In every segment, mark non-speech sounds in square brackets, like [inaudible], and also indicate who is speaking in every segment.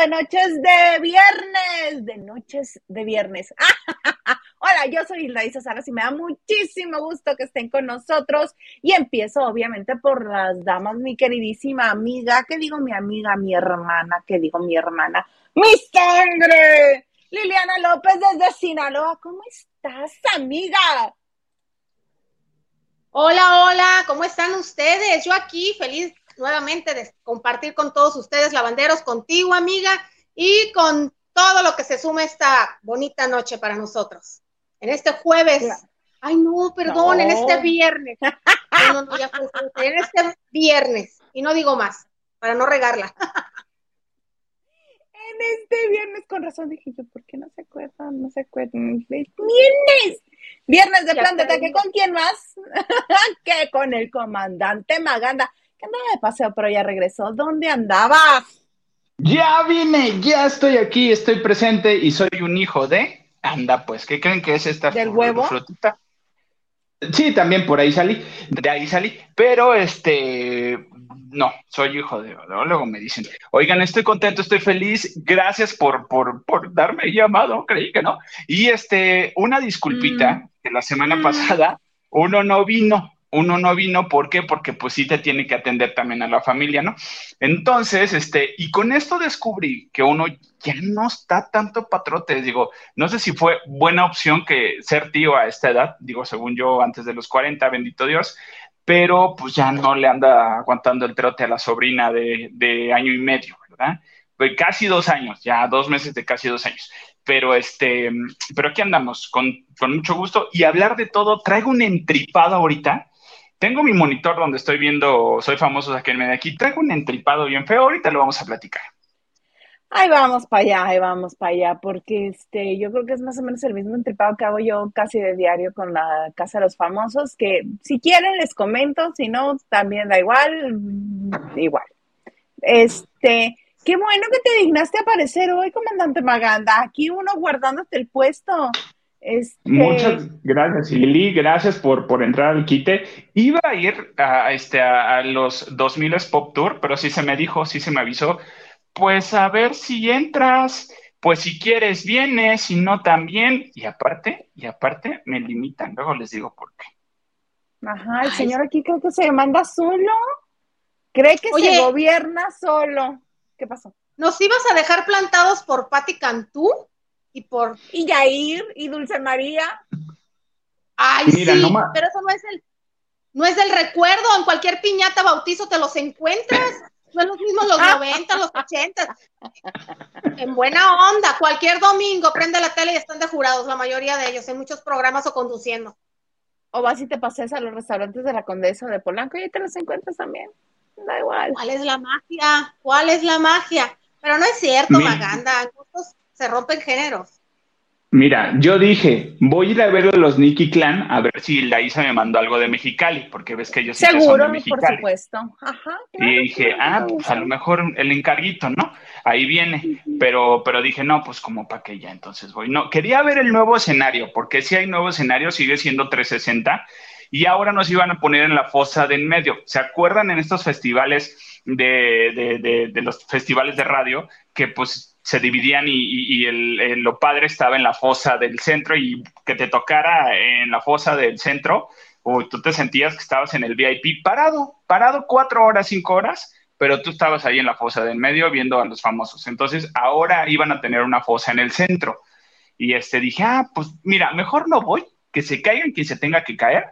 Speaker 1: De noches de viernes, de noches de viernes. [laughs] Hola, yo soy Isa Salas y me da muchísimo gusto que estén con nosotros. Y empiezo obviamente por las damas, mi queridísima amiga, ¿qué digo mi amiga, mi hermana? ¿Qué digo mi hermana? ¡Mi sangre! Liliana López desde Sinaloa, ¿cómo estás, amiga?
Speaker 2: Hola, hola, ¿cómo están ustedes? Yo aquí feliz nuevamente de compartir con todos ustedes, lavanderos, contigo, amiga, y con todo lo que se suma esta bonita noche para nosotros. En este jueves. Ay, no, perdón, en este viernes. [laughs] No, no, ya en este viernes. Y no digo más, para no regarla. [laughs]
Speaker 1: En este viernes, con razón dije yo, ¿por qué no se acuerdan? No se acuerdan. Viernes. Viernes de plan de ataque. ¿Con quién más? [laughs] que con el comandante Maganda que andaba de paseo, pero ya regresó. ¿Dónde andabas?
Speaker 3: Ya vine, ya estoy aquí, estoy presente y soy un hijo de. Anda, pues, ¿qué creen que es esta
Speaker 1: ¿Del huevo?
Speaker 3: frutita? Sí, también por ahí salí, de ahí salí, pero este, no, soy hijo de, luego me dicen, oigan, estoy contento, estoy feliz, gracias por, por, por darme llamado, creí que no. Y este, una disculpita, mm. que la semana mm. pasada uno no vino, uno no vino, ¿por qué? Porque pues sí te tiene que atender también a la familia, ¿no? Entonces, este, y con esto descubrí que uno ya no está tanto patrote, digo, no sé si fue buena opción que ser tío a esta edad, digo, según yo, antes de los 40, bendito Dios, pero pues ya no le anda aguantando el trote a la sobrina de, año y medio, ¿verdad? Pues casi dos años, ya dos meses de casi dos años pero este, pero aquí andamos con, con, mucho gusto y hablar de todo. Traigo un entripado ahorita tengo mi monitor donde estoy viendo Soy famoso aquí en medio. Aquí traigo un entripado bien feo, ahorita lo vamos a platicar.
Speaker 1: Ahí vamos para allá, ahí vamos para allá, porque este, yo creo que es más o menos el mismo entripado que hago yo casi de diario con la Casa de los Famosos, que si quieren les comento, si no, también da igual, mm, igual. Este, qué bueno que te dignaste aparecer hoy, comandante Maganda, aquí uno guardándote el puesto. Este...
Speaker 3: Muchas gracias, Lili. Gracias por, por entrar al quite. Iba a ir a, este, a, los 2000 Pop Tour, pero sí se me dijo, sí se me avisó. Pues a ver si entras, pues si quieres vienes, si no también. Y aparte, y aparte me limitan. Luego les digo por qué.
Speaker 1: Ajá, el señor aquí creo que se manda solo. Cree que se gobierna solo. ¿Qué pasó?
Speaker 2: ¿Nos ibas a dejar plantados por Patti Cantú? Y por
Speaker 1: y Yair y Dulce María.
Speaker 2: Ay, sí, pero eso no es el no es el recuerdo, en cualquier piñata bautizo te los encuentras. No es los mismos los 90, los 80. En buena onda, cualquier domingo prende la tele y están de jurados, la mayoría de ellos, en muchos programas o conduciendo.
Speaker 1: O vas y te pases a los restaurantes de la Condesa de Polanco y ahí te los encuentras también. Da igual.
Speaker 2: ¿Cuál es la magia? ¿Cuál es la magia? Pero no es cierto, Maganda se rompen géneros.
Speaker 3: Mira, yo dije, voy a ir a ver a los Nicky Clan a ver si la Isa me mandó algo de Mexicali, porque ves que ellos
Speaker 1: sí Seguro, son de por supuesto. Ajá,
Speaker 3: y dije, ah, pues a lo mejor el encarguito, ¿no? Ahí viene. Pero, pero dije, no, pues como para que ya entonces voy. No, quería ver el nuevo escenario, porque si hay nuevo escenario, sigue siendo 360. Y ahora nos iban a poner en la fosa de en medio. ¿Se acuerdan en estos festivales de, de, de, de los festivales de radio que pues se dividían y, el, lo padre estaba en la fosa del centro y que te tocara en la fosa del centro, o tú te sentías que estabas en el VIP parado, parado cuatro horas, cinco horas, pero tú estabas ahí en la fosa del medio viendo a los famosos. Entonces ahora iban a tener una fosa en el centro. Y este dije, ah, pues mira, mejor no voy, que se caigan quien se tenga que caer,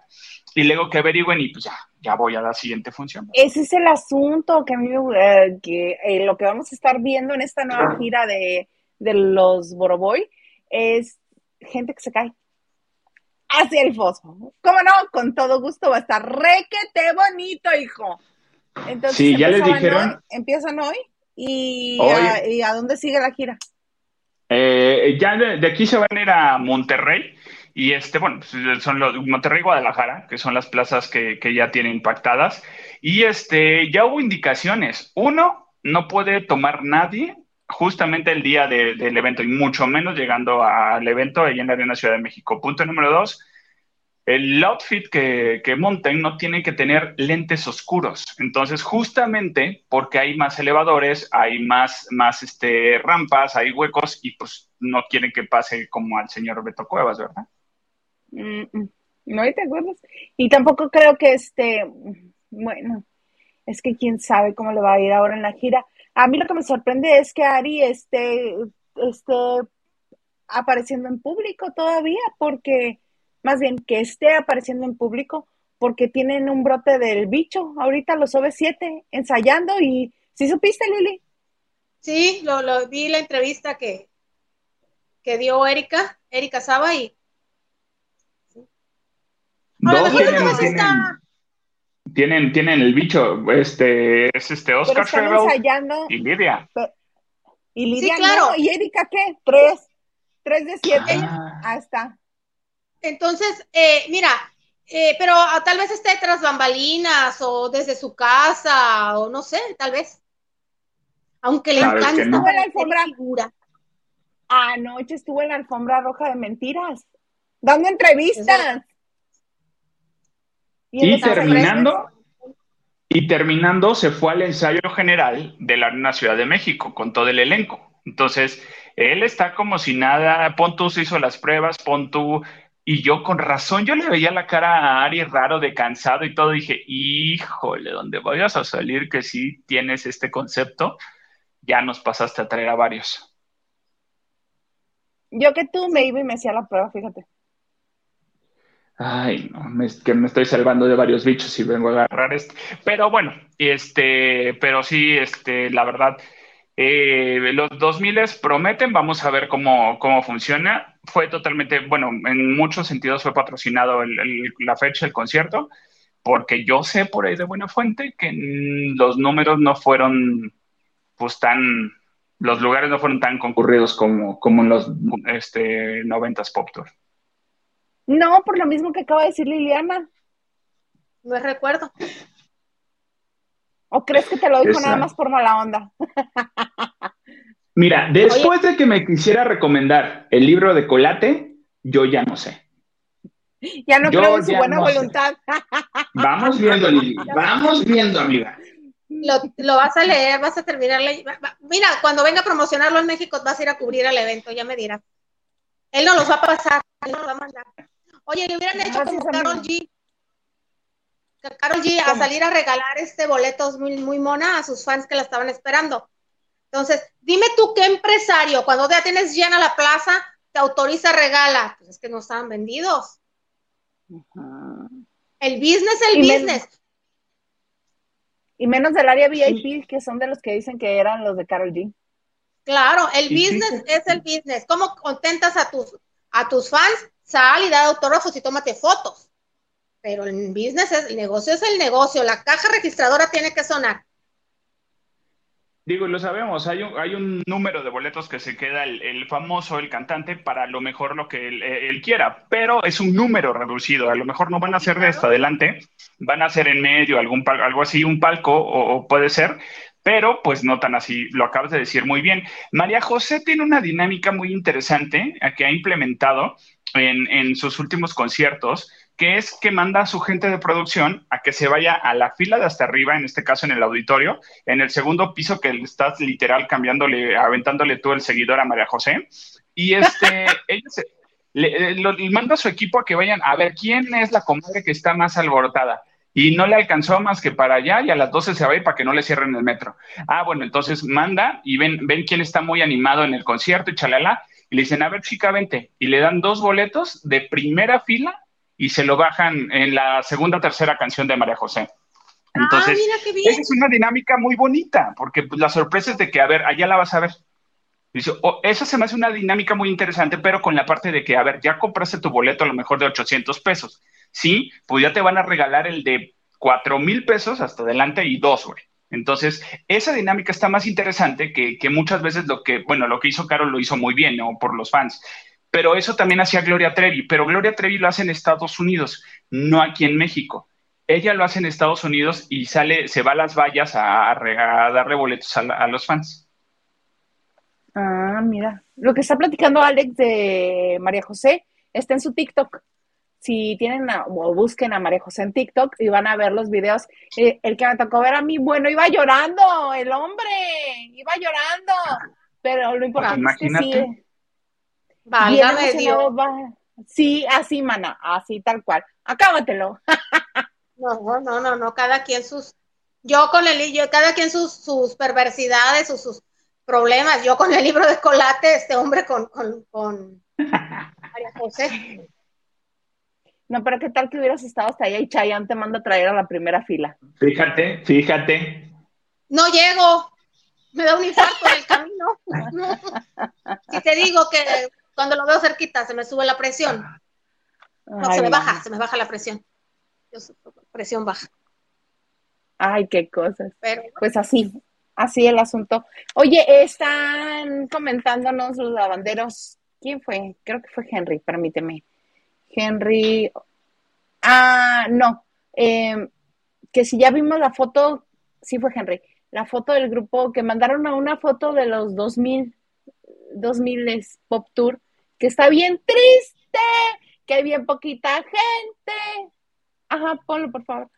Speaker 3: y luego que averigüen y pues ya, ya voy a la siguiente función.
Speaker 1: Ese es el asunto que a mí eh, que eh, lo que vamos a estar viendo en esta nueva gira de, los Boroboy es gente que se cae hacia el fosfo. ¿Cómo no? Con todo gusto va a estar requete bonito, hijo. Entonces,
Speaker 3: sí, ya les dijeron.
Speaker 1: empiezan hoy y, A, dónde sigue la gira?
Speaker 3: Eh, ya de, aquí se van a ir a Monterrey y este, bueno, pues, son los Monterrey y Guadalajara, que son las plazas que, ya tienen impactadas. Y este, ya hubo indicaciones. Uno, no puede tomar nadie justamente el día del evento, y mucho menos llegando al evento allá en la Ciudad de México. Punto número dos, el outfit que, que, monten no tiene que tener lentes oscuros. Entonces, justamente porque hay más elevadores, hay más, más este, rampas, hay huecos y pues no quieren que pase como al señor Beto Cuevas, ¿verdad?
Speaker 1: No, te acuerdas? Y tampoco creo que este, bueno, es que quién sabe cómo le va a ir ahora en la gira. A mí lo que me sorprende es que Ari esté, esté apareciendo en público todavía, porque más bien que esté apareciendo en público porque tienen un brote del bicho, ahorita los OV7 ensayando y ¿sí supiste, Lili?
Speaker 2: Sí, lo, lo vi la entrevista que, que dio Erika, Erika Saba y
Speaker 3: tienen, tienen, el bicho, este, es este Oscar y Lidia.
Speaker 1: y Lidia claro. ¿y Erika qué? Tres, tres de siete, ah. ahí está.
Speaker 2: Entonces, eh, mira, eh, pero ah, tal vez esté tras bambalinas o desde su casa o no sé, tal vez. Aunque le encanta
Speaker 1: no? la alfombra. Figura. Anoche estuvo en la alfombra roja de mentiras, dando entrevistas.
Speaker 3: Y, terminando, y terminando se fue al ensayo general de la Ciudad de México con todo el elenco. Entonces, él está como si nada, Pontus hizo las pruebas, Pontu y yo con razón, yo le veía la cara a Ari raro de cansado y todo, dije, híjole, donde vayas a salir que sí tienes este concepto, ya nos pasaste a traer a varios.
Speaker 1: Yo que tú me iba y me hacía la prueba, fíjate.
Speaker 3: Ay, no, que me estoy salvando de varios bichos y vengo a agarrar este. Pero bueno, este, pero sí, este, la verdad, eh, los 2000 prometen, vamos a ver cómo, cómo funciona. Fue totalmente, bueno, en muchos sentidos fue patrocinado la fecha del concierto, porque yo sé por ahí de buena fuente que los números no fueron, pues tan, los lugares no fueron tan concurridos como, como en los este, 90s Pop Tour.
Speaker 1: No, por lo mismo que acaba de decir Liliana.
Speaker 2: No recuerdo.
Speaker 1: ¿O crees que te lo dijo nada más por mala onda?
Speaker 3: Mira, después de que me quisiera recomendar el libro de Colate, yo ya no sé.
Speaker 1: Ya no creo en su buena voluntad.
Speaker 3: Vamos viendo, Lili. [laughs] Vamos viendo, amiga.
Speaker 2: Lo, vas a leer, vas a terminar Mira, cuando venga a promocionarlo en México, vas a ir a cubrir el evento, ya me dirás. Él no los va a pasar, él nos va a mandar. Oye, le hubieran hecho como Carol G. Carol G a salir a regalar este boletos muy, muy mona a sus fans que la estaban esperando. Entonces, dime tú qué empresario, cuando ya tienes llena la plaza, te autoriza regala. Pues es que no estaban vendidos. El business, el business.
Speaker 1: y menos del área VIP, que son de los que dicen que eran los de Carol G.
Speaker 2: Claro, el business es el business. ¿Cómo contentas a tus, a tus fans? Sal y da autógrafos y tómate fotos. Pero el business es, el negocio es el negocio, la caja registradora tiene que sonar.
Speaker 3: Digo, lo sabemos, hay un, número de boletos que se queda el, famoso, el cantante, para lo mejor lo que él, quiera, pero es un número reducido, a lo mejor no van a ser de hasta adelante, van a ser en medio, algún, algo así, un palco, o, puede ser, pero pues no tan así, lo acabas de decir muy bien. María José tiene una dinámica muy interesante que ha implementado en, en sus últimos conciertos, que es que manda a su gente de producción a que se vaya a la fila de hasta arriba, en este caso en el auditorio, en el segundo piso que estás literal cambiándole, aventándole tú el seguidor a María José. Y este, [laughs] ella le, manda a su equipo a que vayan a ver quién es la comadre que está más alborotada. Y no le alcanzó más que para allá y a las 12 se va a ir para que no le cierren el metro. Ah, bueno, entonces manda y ven, ven quién está muy animado en el concierto y chalala. Y le dicen, a ver, chica, vente. Y le dan dos boletos de primera fila y se lo bajan en la segunda o tercera canción de María José. Ah, Entonces, esa es una dinámica muy bonita, porque pues, la sorpresa es de que, a ver, allá la vas a ver. Dice, oh, esa se me hace una dinámica muy interesante, pero con la parte de que, a ver, ya compraste tu boleto a lo mejor de 800 pesos. Sí, pues ya te van a regalar el de 4 mil pesos hasta adelante y dos, güey. Entonces, esa dinámica está más interesante que, muchas veces lo que, bueno, lo que hizo Carol lo hizo muy bien, ¿no? Por los fans pero eso también hacía Gloria Trevi, pero Gloria Trevi lo hace en Estados Unidos, no aquí en México. Ella lo hace en Estados Unidos y sale, se va a las vallas a, darle boletos a, los fans.
Speaker 1: Ah, mira. Lo que está platicando Alex de María José está en su TikTok. Si tienen o busquen a María José en TikTok y van a ver los videos. Eh, el que me tocó ver a mí, bueno, iba llorando, el hombre, iba llorando. Pero lo importante es que sí. Va, sí, así, mana, así tal cual. Acábatelo.
Speaker 2: no, no, no, no, cada quien sus. Yo con el yo, cada quien sus, sus perversidades o sus problemas. Yo con el libro de Colate, este hombre con, con, con [laughs] María José.
Speaker 1: No, pero qué tal que hubieras estado hasta allá y Chayanne te manda a traer a la primera fila.
Speaker 3: Fíjate, fíjate.
Speaker 2: No llego. Me da un infarto en el camino. [laughs] si te digo que cuando lo veo cerquita se me sube la presión. No, se me baja, se me baja la presión. presión baja.
Speaker 1: Ay, qué cosas. pues así, así el asunto. Oye, están comentándonos los lavanderos. ¿Quién fue? Creo que fue Henry, permíteme. Henry. Ah, no. Em, que si ya vimos la foto, sí fue Henry, la foto del grupo que mandaron a una foto de los 2000, 2000 Pop Tour, que está bien triste, que hay bien poquita gente. Ajá, ponlo por favor.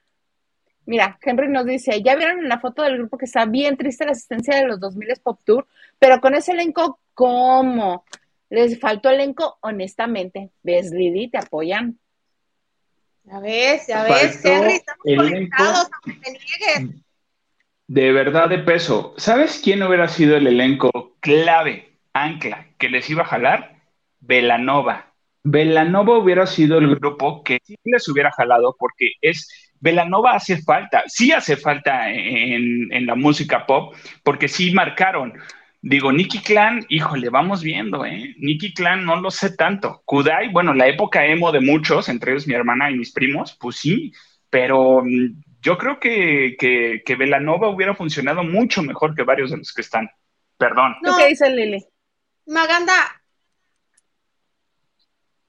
Speaker 1: Mira, Henry nos dice, ya vieron en la foto del grupo que está bien triste la asistencia de los 2000 Pop Tour, pero con ese elenco, ¿cómo? Les faltó elenco, honestamente. ¿Ves, Lili? ¿Te apoyan?
Speaker 2: Ya ves, ya ves, Henry, estamos conectados,
Speaker 3: De verdad de peso. ¿Sabes quién hubiera sido el elenco clave, ancla, que les iba a jalar? Velanova. Velanova hubiera sido el grupo que sí les hubiera jalado porque es Velanova hace falta, sí hace falta en, en la música pop, porque sí marcaron. Digo, Nicky Clan, híjole, vamos viendo, ¿eh? Nicky Clan no lo sé tanto. Kudai, bueno, la época emo de muchos, entre ellos mi hermana y mis primos, pues sí, pero mm, yo creo que, que, que Velanova hubiera funcionado mucho mejor que varios de los que están. Perdón.
Speaker 1: No, ¿Qué dice Lili?
Speaker 2: Maganda,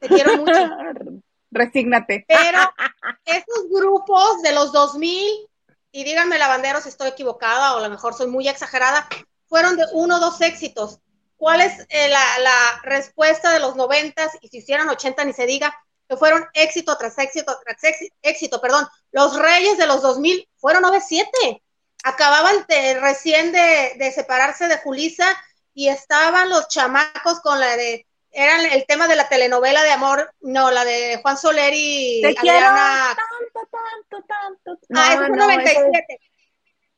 Speaker 2: te quiero mucho. [laughs]
Speaker 1: Resígnate.
Speaker 2: Pero [laughs] esos grupos de los 2000, y díganme, lavanderos, si estoy equivocada o a lo mejor soy muy exagerada, fueron de uno o dos éxitos. ¿Cuál es eh, la, respuesta de los noventas? Y si hicieran ochenta, ni se diga, que fueron éxito tras éxito tras éxito, perdón. Los Reyes de los 2000 fueron 9-7. Acababan recién de, separarse de Julisa y estaban los chamacos con la de, eran el tema de la telenovela de amor, no, la de Juan Soler y
Speaker 1: Te Adriana. tanto, tanto, tanto.
Speaker 2: ah, es 97.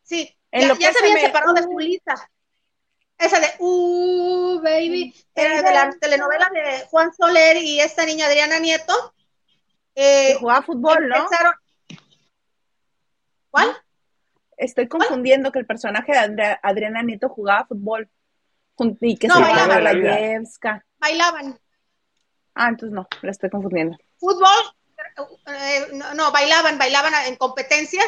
Speaker 2: Sí, ya, se habían separado de Julisa. Esa de Uh, baby, era de la telenovela de Juan Soler y esta niña Adriana Nieto.
Speaker 1: Eh, jugaba fútbol, ¿no?
Speaker 2: ¿Cuál?
Speaker 1: Estoy confundiendo que el personaje de Adriana Nieto jugaba fútbol. Y que
Speaker 2: no,
Speaker 1: se
Speaker 2: bailaban.
Speaker 1: La
Speaker 2: bailaban.
Speaker 1: Ah, entonces no, la estoy confundiendo.
Speaker 2: Fútbol, eh, no, bailaban, bailaban en competencias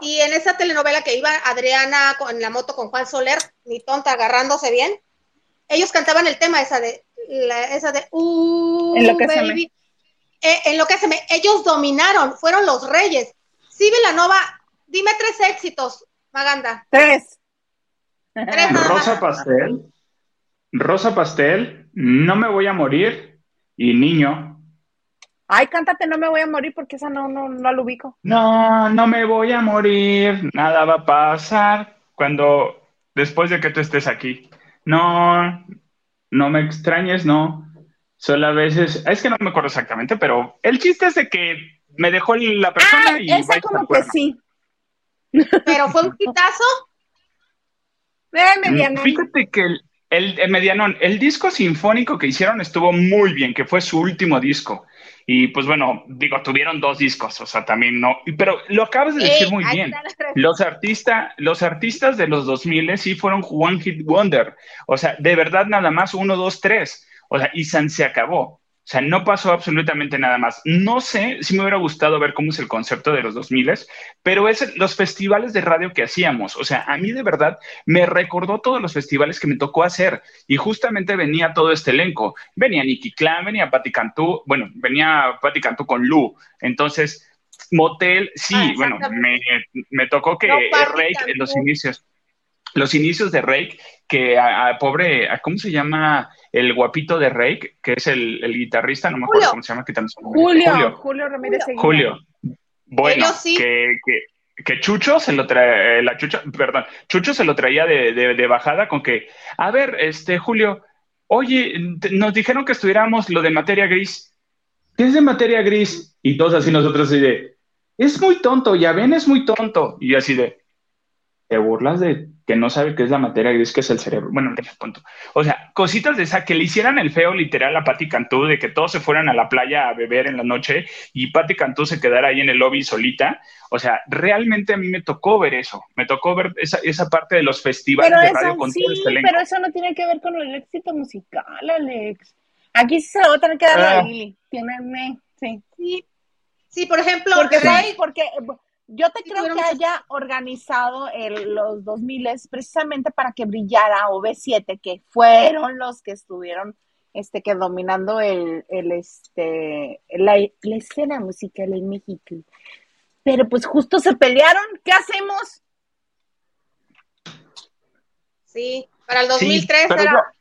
Speaker 2: y en esa telenovela que iba Adriana en la moto con Juan Soler, ni tonta, agarrándose bien, ellos cantaban el tema esa de, esa de, uh, en lo que baby. Eh, en lo que se me, ellos dominaron, fueron los reyes. Sí, Vilanova, dime tres éxitos, Maganda.
Speaker 1: Tres.
Speaker 3: Rosa Pastel, Rosa Pastel, No me voy a morir y Niño.
Speaker 1: Ay, cántate, no me voy a morir porque esa no, no, no lo ubico.
Speaker 3: No, no me voy a morir, nada va a pasar cuando, después de que tú estés aquí. No, no me extrañes, no. Solo a veces, es que no me acuerdo exactamente, pero el chiste es de que me dejó la persona y...
Speaker 1: Esa como que sí.
Speaker 2: Pero fue un quitazo.
Speaker 1: Eh, medianón.
Speaker 3: Fíjate que el, el, el, medianón, el disco sinfónico que hicieron estuvo muy bien, que fue su último disco. Y pues bueno, digo, tuvieron dos discos, o sea, también no, pero lo acabas de decir muy bien. Los, artistas los artistas de los 2000 sí fueron One Hit Wonder, o sea, de verdad nada más uno, dos, tres, o sea, y se acabó. O sea, no pasó absolutamente nada más. No sé si me hubiera gustado ver cómo es el concepto de los 2000, pero es los festivales de radio que hacíamos. O sea, a mí de verdad me recordó todos los festivales que me tocó hacer y justamente venía todo este elenco. Venía Nicky Clan, venía Patti Cantú, bueno, venía Patti Cantú con Lu. Entonces, Motel, sí, ah, bueno, me, tocó que no, en los inicios. Los inicios de Rake, que a, pobre, ¿cómo se llama el guapito de Rake? Que es el, guitarrista, no me acuerdo cómo se llama, que también
Speaker 1: Julio, Julio, Julio Ramírez.
Speaker 3: Julio. Bueno, que, que, Chucho se lo trae, eh, la Chucho, perdón, Chucho se lo traía de, de, bajada con que, a ver, este, Julio, oye, nos dijeron que estuviéramos lo de materia gris. ¿Qué es de materia gris? Y todos así nosotros así de, es muy tonto, ya ven, es muy tonto. Y así de, te burlas de que no sabe qué es la materia gris, que es el cerebro. Bueno, punto. O sea, cositas de esa que le hicieran el feo literal a Patti Cantú, de que todos se fueran a la playa a beber en la noche y Patti Cantú se quedara ahí en el lobby solita. O sea, realmente a mí me tocó ver eso. Me tocó ver esa, esa parte de los festivales de radio con
Speaker 1: sí, este Pero eso no tiene que ver con el éxito musical, Alex. Aquí sí se lo va a tener que dar a ah. Lili. Tiene, sí.
Speaker 2: sí. Sí, por ejemplo,
Speaker 1: porque, porque yo te creo que haya organizado el, los 2000 precisamente para que brillara OV7, que fueron los que estuvieron este, que dominando el, el este, la, escena musical en México. Pero pues justo se pelearon, ¿qué hacemos?
Speaker 2: Sí, para el 2003 era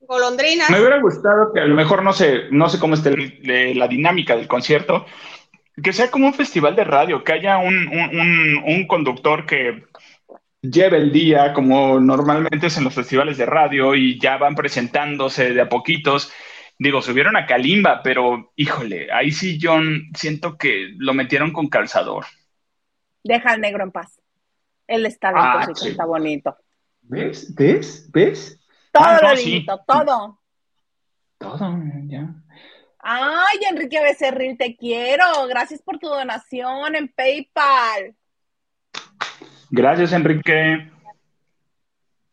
Speaker 2: golondrina.
Speaker 3: Me hubiera gustado que a lo mejor no sé, no sé cómo está la dinámica del concierto, que sea como un festival de radio, que haya un, conductor que lleve el día como normalmente es en los festivales de radio y ya van presentándose de a poquitos. Digo, subieron a Kalimba, pero híjole, ahí sí yo siento que lo metieron con calzador.
Speaker 1: Deja al negro en paz. Él está ah, está bonito.
Speaker 3: ¿Ves? ¿Ves? ¿Ves?
Speaker 1: Todo ah, lo todo.
Speaker 3: Todo, ya.
Speaker 1: Ay, Enrique Becerril, te quiero. Gracias por tu donación en PayPal.
Speaker 3: Gracias, Enrique.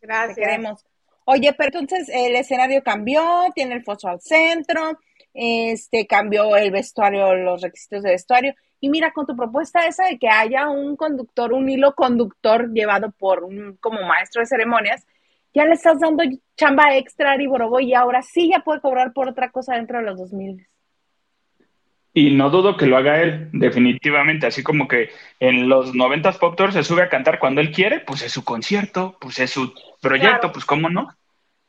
Speaker 1: Gracias. Te queremos. Oye, pero entonces el escenario cambió, tiene el foso al centro, este cambió el vestuario, los requisitos de vestuario. Y mira, con tu propuesta esa de que haya un conductor, un hilo conductor llevado por un como maestro de ceremonias, ya le estás dando chamba extra a Ari y ahora sí ya puede cobrar por otra cosa dentro de los 2000.
Speaker 3: Y no dudo que lo haga él, definitivamente. Así como que en los 90 Pop Tour se sube a cantar cuando él quiere, pues es su concierto, pues es su proyecto, pues cómo no.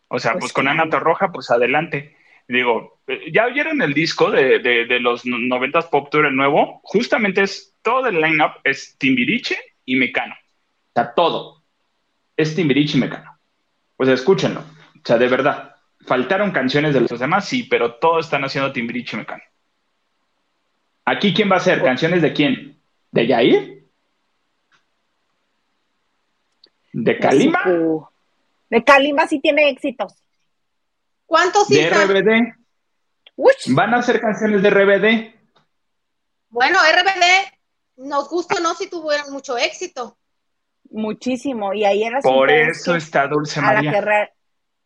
Speaker 3: O sea, pues, pues con Ana Torroja, pues adelante. Digo, eh, ya oyeron el disco de, de, los 90 Pop Tour, el nuevo, justamente es todo el line-up es Timbiriche y Mecano. O sea, todo es Timbiriche y Mecano. Pues escúchenlo. O sea, de verdad. Faltaron canciones de los demás, sí, pero todos están haciendo Timbiriche Mecano. ¿Aquí quién va a hacer? ¿Canciones de quién? ¿De Yair? ¿De Kalima?
Speaker 1: De Kalima sí tiene éxitos.
Speaker 2: ¿Cuántos
Speaker 3: De RBD. ¿Van a hacer canciones de RBD?
Speaker 2: Bueno, RBD, nos gusta o no si tuvieron mucho éxito
Speaker 1: muchísimo. Y ahí era
Speaker 3: Por eso está Dulce María.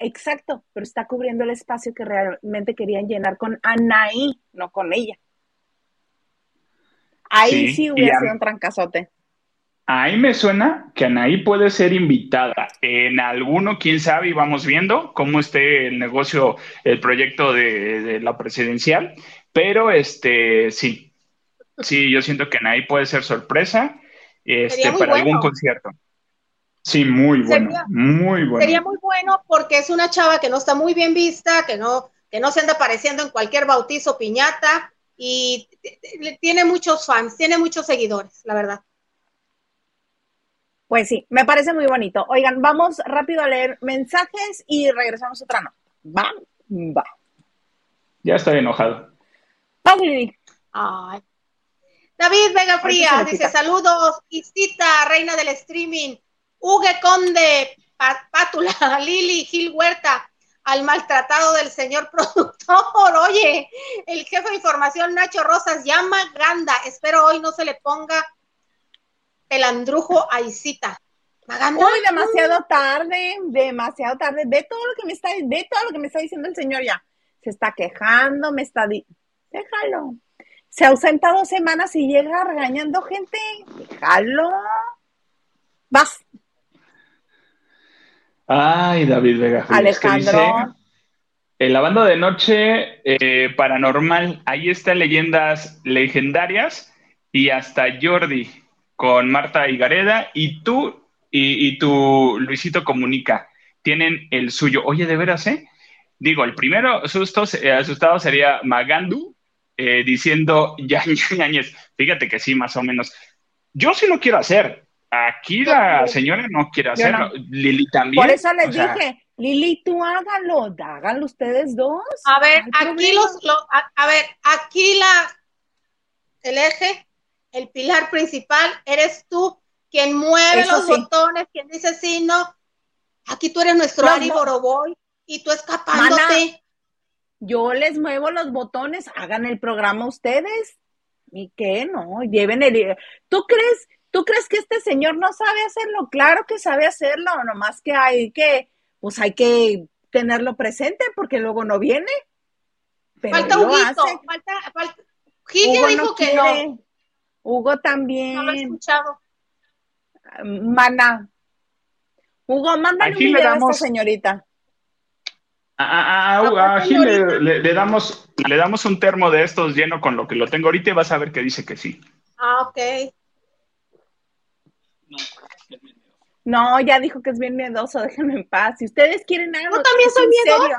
Speaker 1: Exacto, pero está cubriendo el espacio que realmente querían llenar con Anaí, no con ella. Ahí sí, hubiera sido un trancazote.
Speaker 3: Ahí me suena que Anaí puede ser invitada en alguno, quién sabe, y vamos viendo cómo esté el negocio, el proyecto de, la presidencial, pero este sí, sí, yo siento que Anaí puede ser sorpresa este, para algún concierto. Sí, muy bueno, muy bueno.
Speaker 2: Sería muy bueno porque es una chava que no está muy bien vista, que no, que no se anda apareciendo en cualquier bautizo piñata y tiene muchos fans, tiene muchos seguidores, la verdad.
Speaker 1: Pues sí, me parece muy bonito. Oigan, vamos rápido a leer mensajes y regresamos otra nota. Va, va.
Speaker 3: Ya estoy enojado.
Speaker 1: Ay.
Speaker 2: David Vega Frías dice saludos, Isita, reina del streaming, Hugue Conde, Pátula, [laughs] Lili, Gil Huerta, al maltratado del señor [laughs] productor. Oye, el jefe de información Nacho Rosas llama Ganda. Espero hoy no se le ponga el andrujo a Isita.
Speaker 1: Uy, demasiado tarde, demasiado tarde. Ve todo lo que me está, ve todo lo que me está diciendo el señor ya. Se está quejando, me está déjalo se ausenta dos semanas y llega regañando gente. Déjalo. Vas.
Speaker 3: Ay, David Vega.
Speaker 1: Alejandro.
Speaker 3: en la banda de noche eh, paranormal, ahí está leyendas legendarias y hasta Jordi con Marta Higareda y tú y, y tu Luisito Comunica tienen el suyo. Oye, de veras, ¿eh? Digo, el primero susto, eh, asustado sería Magandu eh, diciendo [laughs] Yañez. Fíjate que sí, más o menos. Yo sí lo quiero hacer. Aquí la señora no quiere hacerlo. Lili también.
Speaker 1: Por eso les dije, Lili, tú hágalo, háganlo ustedes dos.
Speaker 2: A ver, aquí los, a, ver, aquí la, el eje, el pilar principal, eres tú quien mueve los botones, quien dice sí, no. Aquí tú eres nuestro Ari Boroboy y tú escapándote.
Speaker 1: Yo les muevo los botones, hagan el programa ustedes. ¿Y qué? No, lleven el... ¿Tú crees, ¿Tú crees que este señor no sabe hacerlo? Claro que sabe hacerlo, nomás que hay que, pues hay que tenerlo presente porque luego no viene.
Speaker 2: falta Huguito, falta, falta. Hugo dijo que no.
Speaker 1: Hugo también.
Speaker 2: No lo he escuchado.
Speaker 1: Mana. Hugo, mándale un video a esta señorita.
Speaker 3: A, a, Gil le, damos, le damos un termo de estos lleno con lo que lo tengo ahorita y vas a ver que dice que sí.
Speaker 2: Ah, ok.
Speaker 1: No, ya dijo que es bien miedoso, déjenme en paz. Si ustedes quieren algo.
Speaker 2: Yo también soy miedosa.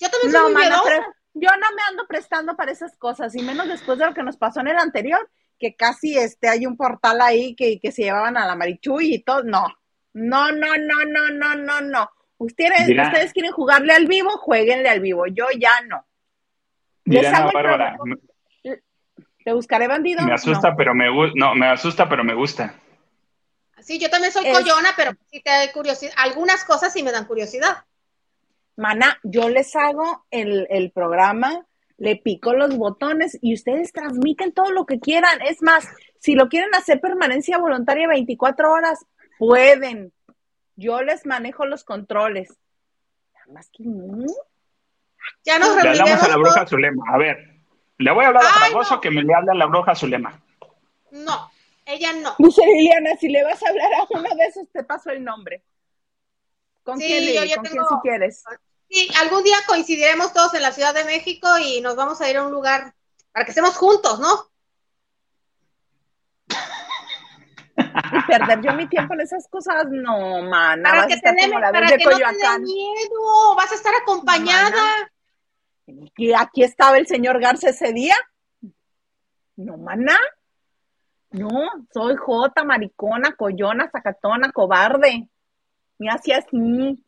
Speaker 2: Yo también soy miedosa.
Speaker 1: yo no me ando prestando para esas cosas, y menos después de lo que nos pasó en el anterior, que casi este hay un portal ahí que, que se llevaban a la Marichuy y todo. No, no, no, no, no, no, no, no. Ustedes, ustedes quieren jugarle al vivo, jueguenle al vivo. Yo ya no.
Speaker 3: Bárbara.
Speaker 1: ¿Te buscaré bandido?
Speaker 3: Me asusta, pero me no, me asusta, pero me gusta.
Speaker 2: Sí, yo también soy coyona, pero sí te da curiosidad. Algunas cosas sí me dan curiosidad.
Speaker 1: Mana, yo les hago el, el programa, le pico los botones y ustedes transmiten todo lo que quieran. Es más, si lo quieren hacer permanencia voluntaria 24 horas, pueden. Yo les manejo los controles. Nada más que no.
Speaker 2: Ya nos
Speaker 3: Le hablamos a la bruja Zulema. A ver, le voy a hablar a Fragoso que me le hable a la bruja Zulema.
Speaker 2: No, ella no.
Speaker 1: Dice Liliana, si le vas a hablar a uno de esos, te paso el nombre. ¿Con quién, ¿Con quién si quieres?
Speaker 2: Sí, algún día coincidiremos todos en la Ciudad de México y nos vamos a ir a un lugar para que estemos juntos, ¿no?
Speaker 1: Y perder yo mi tiempo en esas cosas, no, mana.
Speaker 2: Para que, te para que no miedo, vas a estar acompañada.
Speaker 1: ¿Y aquí estaba el señor Garza ese día? No, mana. No, soy Jota, maricona, coyona, sacatona, cobarde. Me hacía así.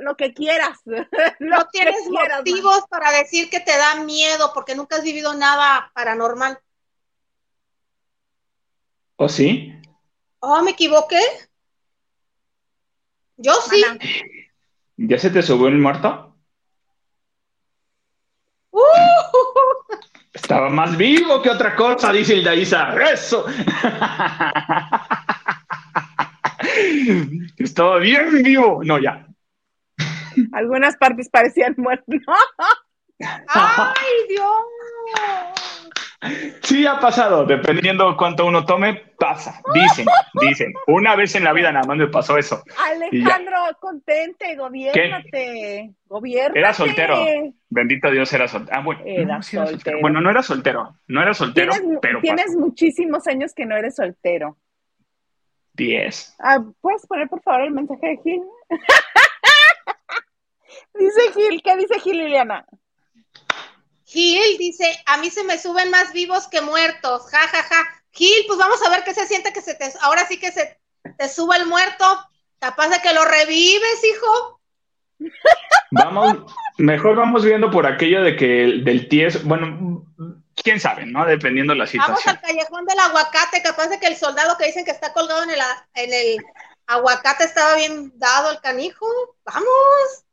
Speaker 1: lo que quieras. [laughs]
Speaker 2: no tienes motivos para decir que te da miedo porque nunca has vivido nada paranormal.
Speaker 3: ¿O sí?
Speaker 2: Oh, me equivoqué. Yo sí.
Speaker 3: ¿Ya se te subió el muerto?
Speaker 2: Uh,
Speaker 3: estaba más vivo que otra cosa, dice el Daisa. ¡Eso! Estaba bien vivo. No, ya.
Speaker 1: Algunas partes parecían muertas. [laughs]
Speaker 2: ¡Ay, Dios!
Speaker 3: Sí ha pasado, dependiendo cuánto uno tome, pasa. Dicen, dicen. Una vez en la vida nada más me pasó eso.
Speaker 1: Alejandro, contente, gobiernate. Gobiernate.
Speaker 3: Era soltero. Bendito Dios, era soltero. Ah, bueno.
Speaker 1: Era, soltero.
Speaker 3: Bueno, no era soltero. No era soltero,
Speaker 1: tienes,
Speaker 3: pero.
Speaker 1: Tienes muchísimos años que no eres soltero.
Speaker 3: Diez.
Speaker 1: Ah, ¿Puedes poner, por favor, el mensaje de Gil? [laughs] dice Gil, ¿qué dice Gil, Liliana?
Speaker 2: Gil dice, a mí se me suben más vivos que muertos, ja, ja, ja. Gil, pues vamos a ver qué se siente que se te, ahora sí que se te suba el muerto, capaz de que lo revives, hijo.
Speaker 3: Vamos, mejor vamos viendo por aquello de que del ties, bueno, quién sabe, ¿no? Dependiendo de la situación.
Speaker 2: Vamos al callejón del aguacate, capaz de que el soldado que dicen que está colgado en el, en el aguacate estaba bien dado el canijo. Vamos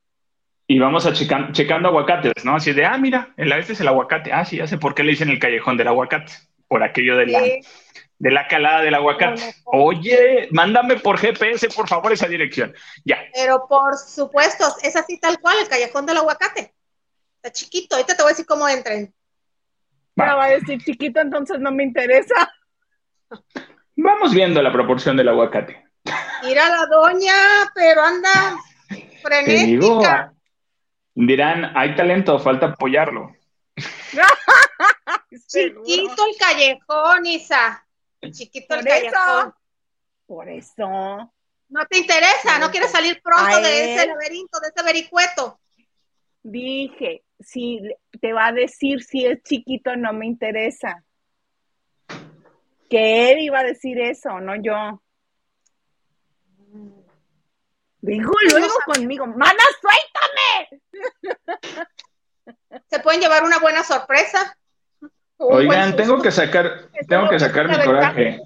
Speaker 3: y vamos a checando aguacates, ¿no? Así de, ah, mira, el, este es el aguacate. Ah, sí, ya sé por qué le dicen el callejón del aguacate. Por aquello de la, de la calada del aguacate. Oye, mándame por GPS, por favor, esa dirección. Ya.
Speaker 2: Pero por supuesto, es así tal cual, el callejón del aguacate. Está chiquito, ahorita te voy a decir cómo entren.
Speaker 1: Va. va a decir chiquito, entonces no me interesa.
Speaker 3: Vamos viendo la proporción del aguacate.
Speaker 2: Mira la doña, pero anda frenética.
Speaker 3: Dirán, hay talento, falta apoyarlo. [laughs]
Speaker 2: Chiquito el callejón, Isa. Chiquito el callejón.
Speaker 1: Por eso.
Speaker 2: No te interesa, no quieres salir pronto de ese laberinto, de ese vericueto.
Speaker 1: Dije, si te va a decir si es chiquito, no me interesa. Que él iba a decir eso, no yo. Digo luego conmigo, mana, suéltame.
Speaker 2: Se pueden llevar una buena sorpresa.
Speaker 3: Oigan, tengo que sacar, tengo que sacar mi coraje.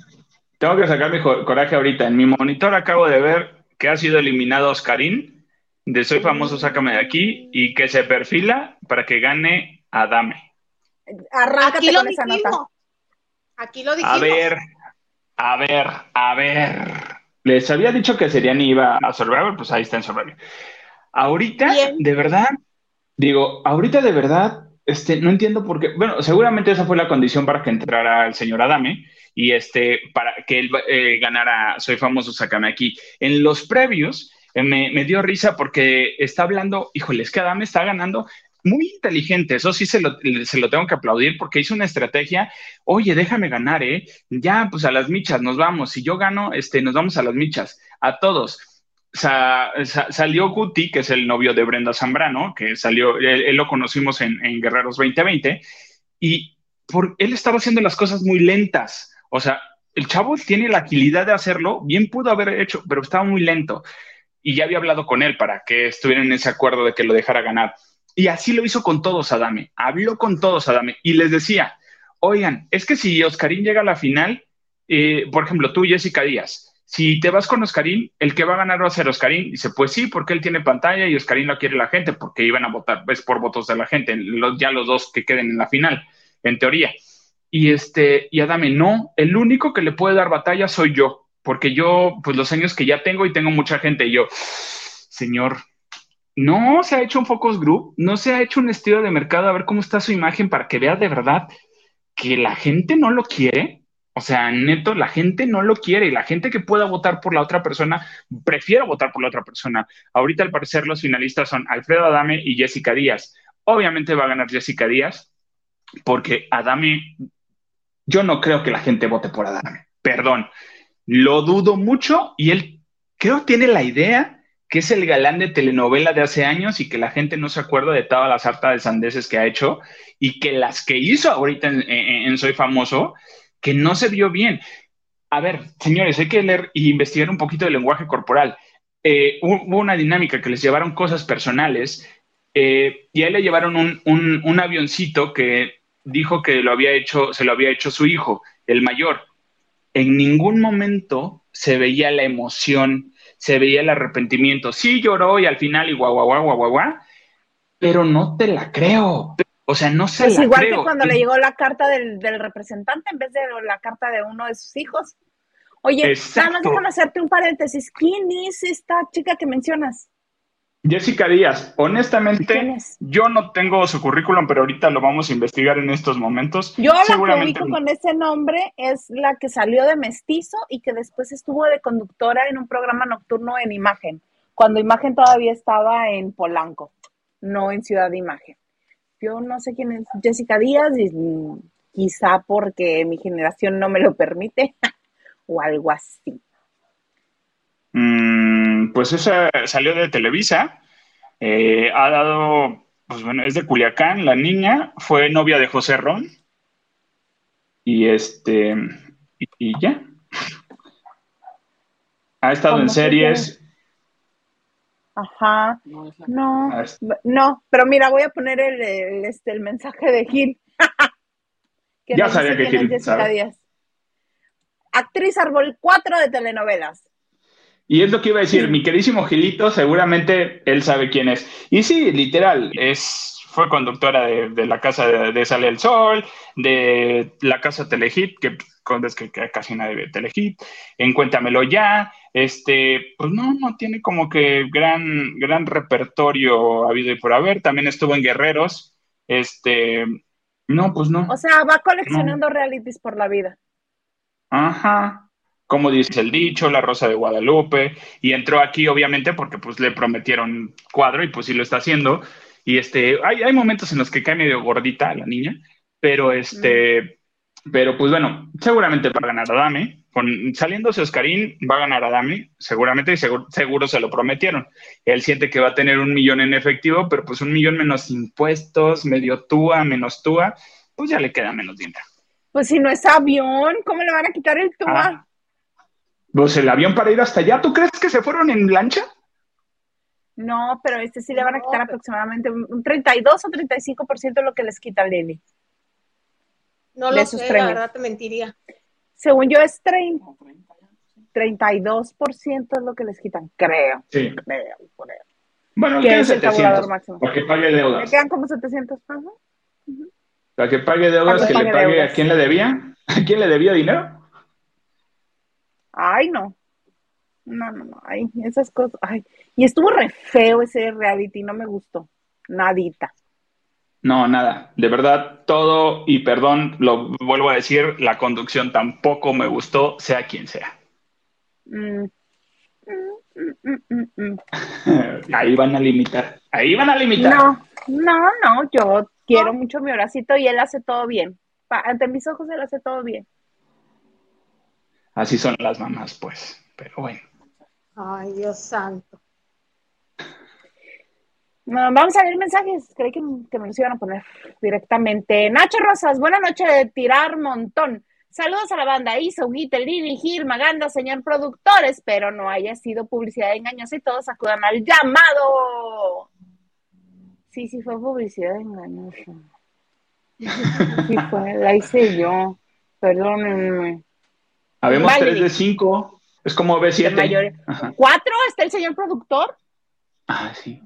Speaker 3: Tengo que sacar mi coraje ahorita. En mi monitor acabo de ver que ha sido eliminado Oscarín de Soy Famoso, sácame de aquí y que se perfila para que gane Adame.
Speaker 1: Arráncate Aquí con esa nota.
Speaker 2: Aquí lo dijimos.
Speaker 3: A ver, a ver, a ver. Les había dicho que serían iba a Survivor, pues ahí está en Survivor. Ahorita, de verdad, digo, ahorita de verdad, este, no entiendo por qué. Bueno, seguramente esa fue la condición para que entrara el señor Adame y este, para que él eh, ganara Soy Famoso, sácame aquí. En los previos, eh, me, dio risa porque está hablando, híjole, es que Adame está ganando muy inteligente, eso sí se lo, se lo, tengo que aplaudir porque hizo una estrategia, oye, déjame ganar, ¿eh? Ya, pues a las michas nos vamos, si yo gano, este, nos vamos a las michas, a todos. salió Guti, que es el novio de Brenda Zambrano, que salió, él, lo conocimos en, Guerreros 2020, y por, él estaba haciendo las cosas muy lentas, o sea, el chavo tiene la agilidad de hacerlo, bien pudo haber hecho, pero estaba muy lento y ya había hablado con él para que estuvieran en ese acuerdo de que lo dejara ganar. Y así lo hizo con todos Adame, habló con todos Adame y les decía, oigan, es que si Oscarín llega a la final, eh, por ejemplo, tú, Jessica Díaz, si te vas con Oscarín, el que va a ganar va a ser Oscarín. Dice, pues sí, porque él tiene pantalla y Oscarín lo quiere la gente, porque iban a votar, es por votos de la gente, ya los dos que queden en la final, en teoría. Y este, y Adame, no, el único que le puede dar batalla soy yo porque yo, pues los años que ya tengo y tengo mucha gente, y yo, señor, no se ha hecho un focus group, no se ha hecho un estudio de mercado a ver cómo está su imagen para que vea de verdad que la gente no lo quiere. O sea, neto, la gente no lo quiere y la gente que pueda votar por la otra persona prefiere votar por la otra persona. Ahorita, al parecer, los finalistas son Alfredo Adame y Jessica Díaz. Obviamente va a ganar Jessica Díaz porque Adame, yo no creo que la gente vote por Adame. Perdón, lo dudo mucho y él creo tiene la idea que es el galán de telenovela de hace años y que la gente no se acuerda de todas las hartas de sandeces que ha hecho y que las que hizo ahorita en, Soy Famoso, que no se vio bien. A ver, señores, hay que leer y investigar un poquito del lenguaje corporal. Eh, hubo una dinámica que les llevaron cosas personales eh, y a él le llevaron un, un avioncito que dijo que lo había hecho, se lo había hecho su hijo, el mayor en ningún momento se veía la emoción, se veía el arrepentimiento. Sí lloró y al final y guau, guau, guau, guau, guau, pero no te la creo. O sea, no se pues la
Speaker 1: igual
Speaker 3: que
Speaker 1: cuando le llegó la carta del, representante en vez de la carta de uno de sus hijos. Oye, nada más déjame hacerte un paréntesis. ¿Quién es esta chica que mencionas?
Speaker 3: Jessica Díaz, honestamente, yo no tengo su currículum, pero ahorita lo vamos a investigar en estos momentos.
Speaker 1: Yo la que ubico con ese nombre es la que salió de mestizo y que después estuvo de conductora en un programa nocturno en Imagen, cuando Imagen todavía estaba en Polanco, no en Ciudad de Imagen. Yo no sé quién es Jessica Díaz, y quizá porque mi generación no me lo permite [laughs] o algo así.
Speaker 3: Mm, pues esa salió de Televisa, eh, ha dado, pues bueno, es de Culiacán, la niña fue novia de José Ron y este, y, ya. Ha estado en series.
Speaker 1: Ajá, no, no, pero mira, voy a poner el, este, el mensaje de Gil.
Speaker 3: ya sabía que Gil.
Speaker 1: Actriz Árbol 4 de telenovelas.
Speaker 3: Y es lo que iba a decir, mi queridísimo Gilito, seguramente él sabe quién es. Y sí, literal, es, fue conductora de, la casa de, Sale el Sol, de la casa Telehit, que es que, casi nadie ve Telehit, en Cuéntamelo Ya, este, pues no, no tiene como que gran, gran repertorio habido y por haber, también estuvo en Guerreros, este, no, pues no.
Speaker 1: O sea, va coleccionando realities por la vida.
Speaker 3: Ajá, como dice el dicho, La Rosa de Guadalupe, y entró aquí obviamente porque pues le prometieron cuadro y pues sí lo está haciendo. Y este, hay, hay momentos en los que cae medio gordita la niña, pero este, Pero pues bueno, seguramente va a ganar Adame. Con, saliéndose Oscarín, va a ganar Adame, seguramente, y seguro, seguro se lo prometieron. Él siente que va a tener un millón en efectivo, pero pues un millón menos impuestos, medio túa, menos túa, pues ya le queda menos dinero.
Speaker 1: Pues si no es avión, ¿cómo le van a quitar el túa?
Speaker 3: Ah. Pues el avión para ir hasta allá, ¿tú crees que se fueron en lancha?
Speaker 1: No, pero este sí le van a quitar aproximadamente un 32 o 35% de lo que les quita Lili.
Speaker 2: No lo sé, la verdad te mentiría.
Speaker 1: Según yo es 30, 32% es lo que les quitan, creo.
Speaker 3: Sí.
Speaker 1: Creo, creo.
Speaker 3: Bueno,
Speaker 1: ¿Qué
Speaker 3: quedan
Speaker 1: es el
Speaker 3: 700
Speaker 1: tabulador máximo?
Speaker 3: para que pague
Speaker 1: Me
Speaker 3: deudas.
Speaker 1: quedan como 700 pesos.
Speaker 3: Para que pague deudas,
Speaker 1: Para que
Speaker 3: que le
Speaker 1: pague
Speaker 3: pague
Speaker 1: deudas.
Speaker 3: a quién le debía. [laughs] ¿A quién le debía dinero?
Speaker 1: Ay, no. No, no, no. Ay, esas cosas. Ay. Y estuvo re feo ese reality, no me gustó. Nadita.
Speaker 3: No, nada. De verdad, todo, y perdón, lo vuelvo a decir, la conducción tampoco me gustó, sea quien sea.
Speaker 1: Mm. [laughs]
Speaker 3: Ahí van a limitar. Ahí van a limitar.
Speaker 1: No, no, no. Yo quiero mucho mi Horacito y él hace todo bien. Pa- ante mis ojos él hace todo bien.
Speaker 3: Así son las mamás, pues. Pero bueno.
Speaker 2: Ay, Dios santo.
Speaker 1: Vamos a ver mensajes. Creí que, que me los iban a poner directamente. Nacho Rosas, buena noche de tirar montón. Saludos a la banda Isa, Huguita, Lili, Gil, Maganda, señor productor. Espero no haya sido publicidad engañosa y todos acudan al llamado. Sí, sí fue publicidad engañosa. Sí fue, la hice yo. Perdónenme.
Speaker 3: Habemos
Speaker 1: Vale.
Speaker 3: tres de cinco. Es como
Speaker 1: De
Speaker 3: B7.
Speaker 1: mayor-
Speaker 3: Ajá.
Speaker 1: ¿Cuatro? ¿Está el señor productor?
Speaker 3: Ah, sí.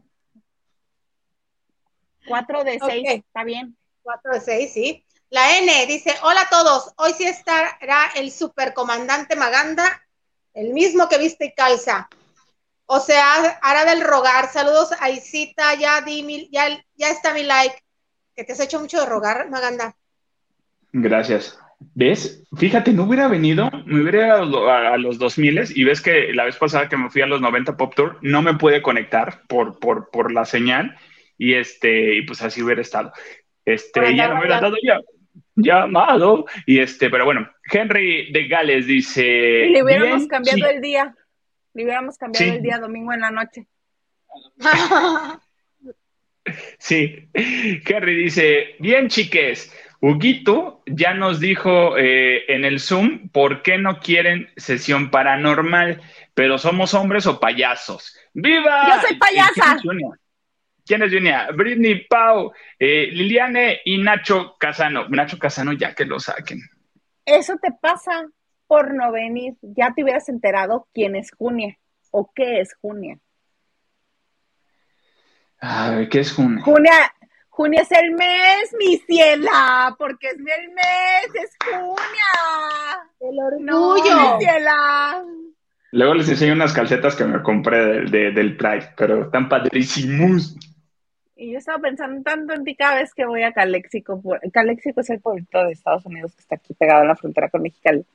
Speaker 1: Cuatro de seis.
Speaker 2: Ok.
Speaker 1: Está bien.
Speaker 2: 4 de 6, sí. La N dice, hola a todos, hoy sí estará el supercomandante Maganda, el mismo que viste y calza. O sea, hará del rogar. Saludos a Isita, ya di mi- ya, ya está mi like. Que te has hecho mucho de rogar, Maganda.
Speaker 3: Gracias. ¿Ves? Fíjate, no hubiera venido, me hubiera ido a, a los 2000 y ves que la vez pasada que me fui a los 90 Pop Tour no me pude conectar por, por, por la señal y este, y pues así hubiera estado. Este, ya no me hubiera dado ya, llamado. Y este, pero bueno, Henry de Gales dice.
Speaker 1: Y le hubiéramos
Speaker 3: "Bien,
Speaker 1: cambiado
Speaker 3: sí".
Speaker 1: el día. Le hubiéramos cambiado
Speaker 3: Sí.
Speaker 1: el día domingo en la noche. [laughs]
Speaker 3: Sí, Henry dice, bien chiques, Huguito ya nos dijo eh, en el Zoom por qué no quieren sesión paranormal, pero somos hombres o payasos. ¡Viva!
Speaker 1: Yo soy payasa.
Speaker 3: ¿Quién es Junia? Britney Pau, eh, Liliane y Nacho Casano. Nacho Casano ya que lo saquen.
Speaker 1: Eso te pasa por no venir. Ya te hubieras enterado quién es Junia o qué es Junia.
Speaker 3: Ay, ¿qué es Junia?
Speaker 1: Junia, Junia es el mes, mi ciela, porque es el mes, es Junia.
Speaker 2: El
Speaker 1: No,
Speaker 2: orgullo.
Speaker 1: mi ciela.
Speaker 3: Luego les enseño unas calcetas que me compré de- de- del Pride, pero están padrísimos.
Speaker 1: Y yo estaba pensando tanto en ti cada vez que voy a Caléxico. por- Caléxico es el pueblito de Estados Unidos que está aquí pegado en la frontera con Mexicali.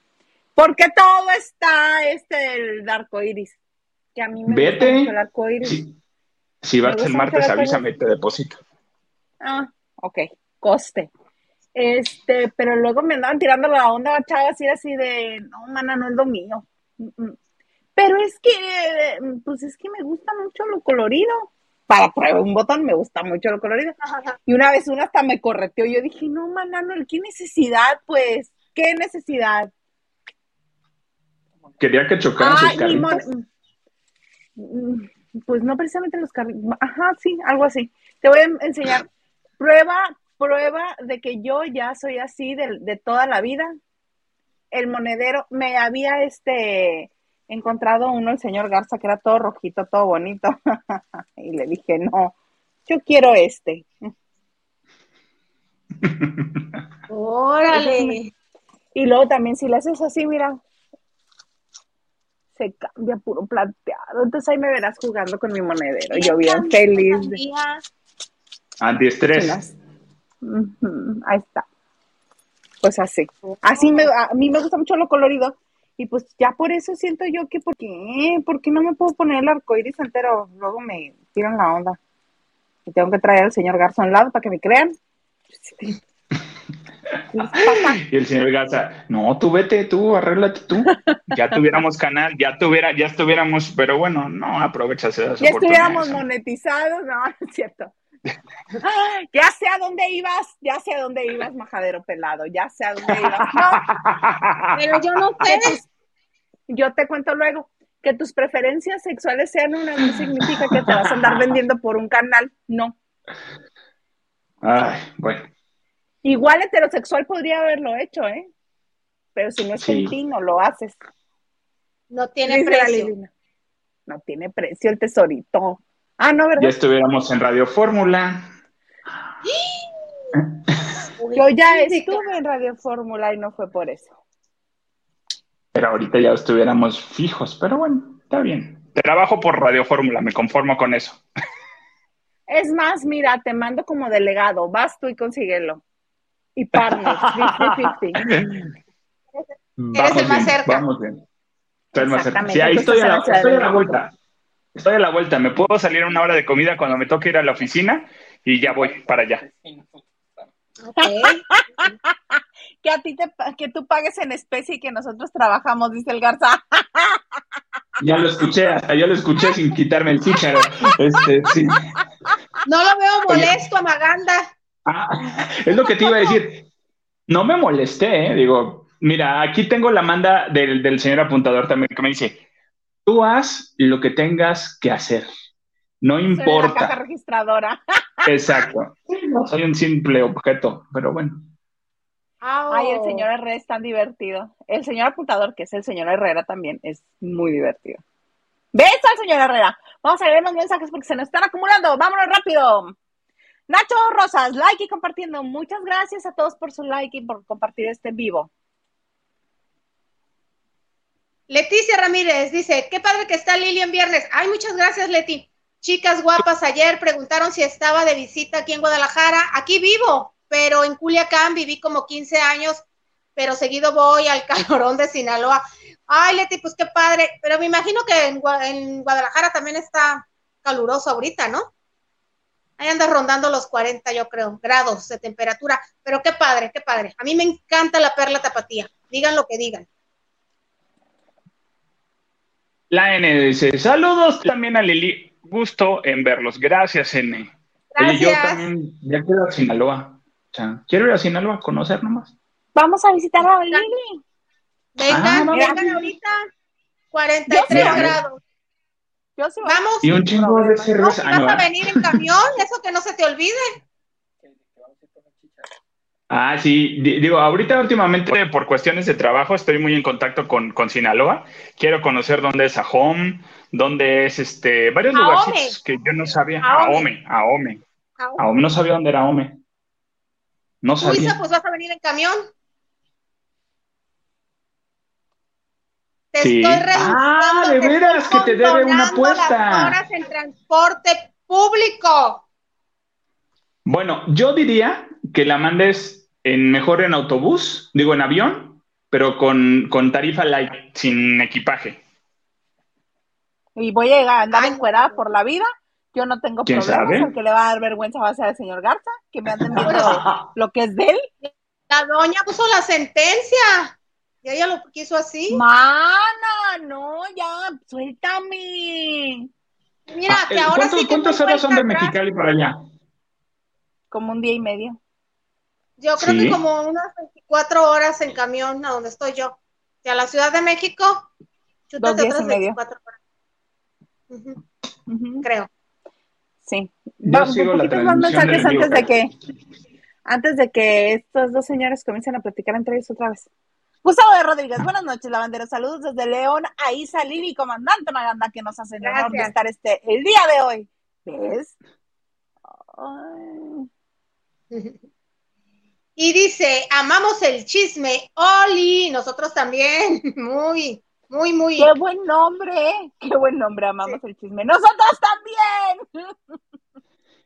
Speaker 1: Porque todo está este del arco iris. Que a mí me
Speaker 3: Vete.
Speaker 1: gusta mucho el arco iris.
Speaker 3: Si, si vas el martes, avísame y te deposito.
Speaker 1: Ah, ok, coste. Este, pero luego me andaban tirando la onda, chava, así, así de, no, mana, no es lo mío. Pero es que, pues es que me gusta mucho lo colorido. Para prueba un botón, me gusta mucho lo colorido. Y una vez una hasta me correteó. Yo dije, no, mana, no, ¿qué necesidad? Pues, ¿qué necesidad?
Speaker 3: Quería que chocaran sus carritos.
Speaker 1: Mm, Pues no precisamente los carritos. Ajá, sí, algo así. Te voy a enseñar. Prueba, prueba de que yo ya soy así de, de toda la vida. El monedero, me había este encontrado uno, el señor Garza, que era todo rojito, todo bonito. [laughs] y le dije, no, yo quiero este.
Speaker 2: Órale.
Speaker 1: Y luego también si le haces así, mira, se cambia puro plateado. Entonces ahí me verás jugando con mi monedero. Yo bien feliz.
Speaker 3: Antiestrés.
Speaker 1: Ahí está. Pues así. Así me, a mí me gusta mucho lo colorido. Y pues ya por eso siento yo que, ¿por qué? ¿Por qué no me puedo poner el arco iris entero? Luego me tiran la onda. Y tengo que traer al señor Garza a un lado para que me crean. [laughs]
Speaker 3: Y el señor Garza, no, tú vete, tú, arréglate tú. Ya tuviéramos canal, ya tuviera, ya estuviéramos, pero bueno, no aprovechas esas
Speaker 1: Ya estuviéramos monetizados, no, no [laughs] es cierto. [laughs] ya sé a dónde ibas, ya sé a dónde ibas, majadero pelado, ya sé a dónde ibas. [laughs]
Speaker 2: pero yo no sé.
Speaker 1: Yo te cuento luego que tus preferencias sexuales sean una no significa que te vas a andar vendiendo por un canal, no.
Speaker 3: Ay, bueno.
Speaker 1: Igual heterosexual podría haberlo hecho, ¿eh? Pero si no es sí. no lo haces.
Speaker 2: No tiene precio.
Speaker 1: No tiene precio el tesorito. Ah, no, ¿verdad?
Speaker 3: Ya estuviéramos en Radio Fórmula.
Speaker 1: Yo ya estuve en Radio Fórmula y no fue por eso.
Speaker 3: Pero ahorita ya estuviéramos fijos, pero bueno, está bien. Trabajo por Radio Fórmula, me conformo con eso.
Speaker 1: Es más, mira, te mando como delegado, vas tú y consíguelo. Y partners, 50-50.
Speaker 2: Eres el más cerca.
Speaker 3: Vamos bien. Estoy más cerca. Sí, ahí estoy a, la, estoy a la vuelta. Estoy a la vuelta. Me puedo salir a una hora de comida cuando me toque ir a la oficina y ya voy para allá.
Speaker 1: Okay. que a ti te, que tú pagues en especie y que nosotros trabajamos, dice el Garza.
Speaker 3: ya lo escuché, hasta yo lo escuché sin quitarme el chicharo. Este, sí.
Speaker 2: No lo veo molesto, Amaganda.
Speaker 3: Ah, es lo que te iba a decir. No me molesté, ¿eh? Digo, mira, aquí tengo la manda del, del señor apuntador también que me dice, tú haz lo que tengas que hacer. No importa. Soy la
Speaker 1: caja registradora. [laughs]
Speaker 3: Exacto. soy un simple objeto, pero bueno.
Speaker 1: Ay, el señor Herrera es tan divertido. El señor apuntador, que es el señor Herrera también, es muy divertido. ¿Ves al señor Herrera? Vamos a leer los mensajes porque se nos están acumulando. Vámonos rápido. Nacho Rosas, like y compartiendo. Muchas gracias a todos por su like y por compartir este vivo.
Speaker 2: Leticia Ramírez dice, qué padre que está Lili en viernes. Ay, muchas gracias, Leti. Chicas guapas, ayer preguntaron si estaba de visita aquí en Guadalajara. Aquí vivo, pero en Culiacán viví como 15 años, pero seguido voy al [laughs] calorón de Sinaloa. Ay, Leti, pues qué padre. Pero me imagino que en, Guadalajara también está caluroso ahorita, ¿no? Ahí anda rondando los 40, yo creo, grados de temperatura. Pero qué padre, qué padre. A mí me encanta la perla tapatía. Digan lo que digan.
Speaker 3: La N dice, saludos también a Lili. Gusto en verlos. Gracias, N.
Speaker 2: Gracias.
Speaker 3: yo también ya quiero a Sinaloa. O sea, quiero ir a Sinaloa a conocer nomás.
Speaker 1: Vamos a visitar a Lili.
Speaker 2: Vengan, ah, vengan ahorita. 43 grados.
Speaker 1: Yo sí
Speaker 2: Vamos.
Speaker 3: Y un chingo de cerveza.
Speaker 2: ¿Vas a venir en camión? Eso que no se te olvide.
Speaker 3: Ah, sí, digo, ahorita últimamente por cuestiones de trabajo estoy muy en contacto con, con Sinaloa. Quiero conocer dónde es Ahome, dónde es este, varios lugares que yo no sabía. Ahome, Ahome. Ahome. No sabía dónde era Ahome. No sabía.
Speaker 2: Luisa, pues vas a venir en camión. Te estoy reduciendo.
Speaker 3: Ah, de veras, que te debe una apuesta.
Speaker 2: horas en transporte público.
Speaker 3: Bueno, yo diría que la mandes en mejor en autobús, digo en avión, pero con, con tarifa light, sin equipaje.
Speaker 1: Y voy a andar encuerada por la vida. Yo no tengo problemas. El que le va a dar vergüenza va a ser el señor Garza, que me anden viendo lo que es de él.
Speaker 2: La doña puso la sentencia. Y ella lo quiso así.
Speaker 1: Mana, no, ya, suéltame.
Speaker 2: Mira, ah, que ahora
Speaker 3: ¿cuántos,
Speaker 2: sí
Speaker 3: ¿Cuántas horas son de Mexicali para allá?
Speaker 1: Como un día y medio.
Speaker 2: Yo creo que como unas 24 horas en camión a donde estoy yo. Y a la Ciudad de México,
Speaker 1: chútate otras 24
Speaker 2: horas. Creo.
Speaker 1: Sí. Vamos, un poquito más mensajes antes de que antes de que estos dos señores comiencen a platicar entre ellos otra vez. Gustavo de Rodríguez, buenas noches, lavandero. Saludos desde León, ahí salir y comandante Maganda, que nos hace el honor de estar este, el día de hoy. ¿Ves? [laughs]
Speaker 2: Y dice, amamos el chisme. Oli, nosotros también. [laughs] Muy, muy, muy.
Speaker 1: Qué buen nombre, qué buen nombre, amamos el chisme. Nosotros también. [laughs]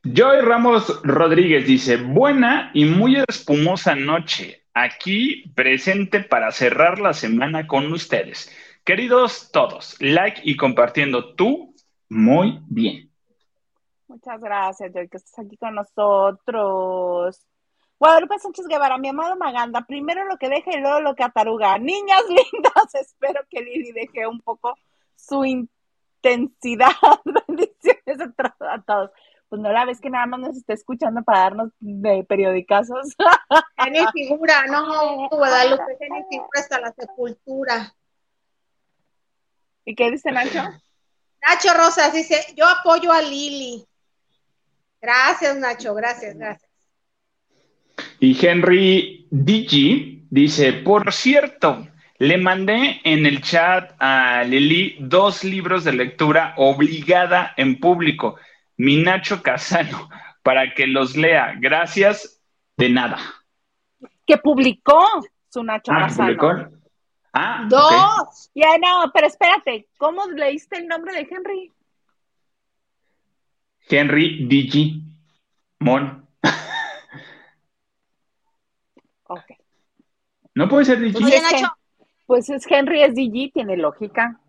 Speaker 3: Joy Ramos Rodríguez dice, buena y muy espumosa noche aquí presente para cerrar la semana con ustedes. Queridos todos, like y compartiendo tú muy bien.
Speaker 1: Muchas gracias, Joy, que estás aquí con nosotros. Guadalupe Sánchez Guevara, mi amado Maganda, primero lo que deje y luego lo que ataruga. Niñas [laughs] lindas, espero que Lili deje un poco su intensidad. [laughs] Bendiciones a todos pues no la ves que nada más nos está escuchando para darnos de periodicazos. [laughs]
Speaker 2: Tiene figura, no, Guadalupe, tiene figura hasta la sepultura.
Speaker 1: ¿Y qué dice Nacho?
Speaker 2: Nacho Rosas dice, yo apoyo a Lili. Gracias, Nacho, gracias, gracias.
Speaker 3: Y Henry Digi dice, por cierto, le mandé en el chat a Lili dos libros de lectura obligada en público mi Nacho Casano, para que los lea. Gracias, de nada.
Speaker 1: Que publicó su Nacho ah, Casano.
Speaker 3: Ah,
Speaker 1: Dos. Ya no, pero espérate, ¿cómo leíste el nombre de Henry?
Speaker 3: Henry Digi Mon.
Speaker 1: Ok.
Speaker 3: ¿No puede ser Digi? Pues,
Speaker 1: pues es Henry es Digi, tiene lógica.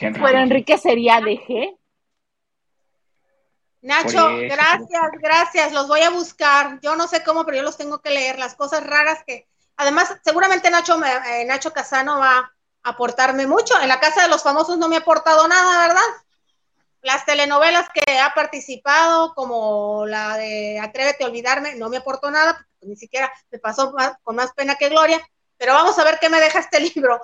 Speaker 1: Henry pero Enrique sería DG.
Speaker 2: Nacho, gracias, gracias. Los voy a buscar. Yo no sé cómo, pero yo los tengo que leer. Las cosas raras que, además, seguramente Nacho, eh, Nacho Casano va a aportarme mucho. En la Casa de los Famosos no me ha aportado nada, ¿verdad? Las telenovelas que ha participado, como la de Atrévete a olvidarme, no me aportó nada, ni siquiera me pasó con más pena que gloria. Pero vamos a ver qué me deja este [laughs] libro.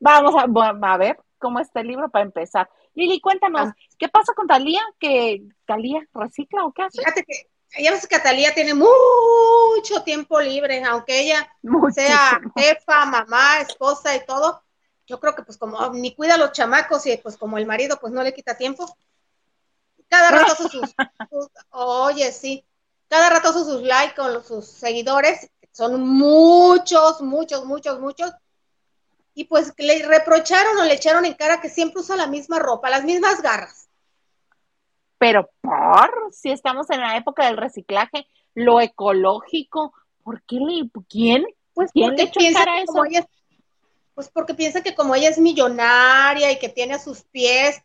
Speaker 1: Vamos a, a ver cómo está el libro para empezar. Lili, cuéntanos, ah. ¿qué pasa con Talía? ¿Que Talía recicla o qué hace?
Speaker 2: Fíjate que ella que Talía tiene mucho tiempo libre, aunque ella sea jefa, mamá, esposa y todo. Yo creo que pues como ni cuida a los chamacos y pues como el marido pues no le quita tiempo. Cada rato sus, [laughs] sus, oye, sí, cada rato sus, sus likes con sus seguidores, son muchos, muchos, muchos, muchos, y pues le reprocharon o le echaron en cara que siempre usa la misma ropa, las mismas garras.
Speaker 1: Pero por, si estamos en la época del reciclaje, lo ecológico, ¿por qué le, quién?
Speaker 2: Pues ¿quién le piensa eso? Pues porque piensa que como ella es millonaria y que tiene a sus pies,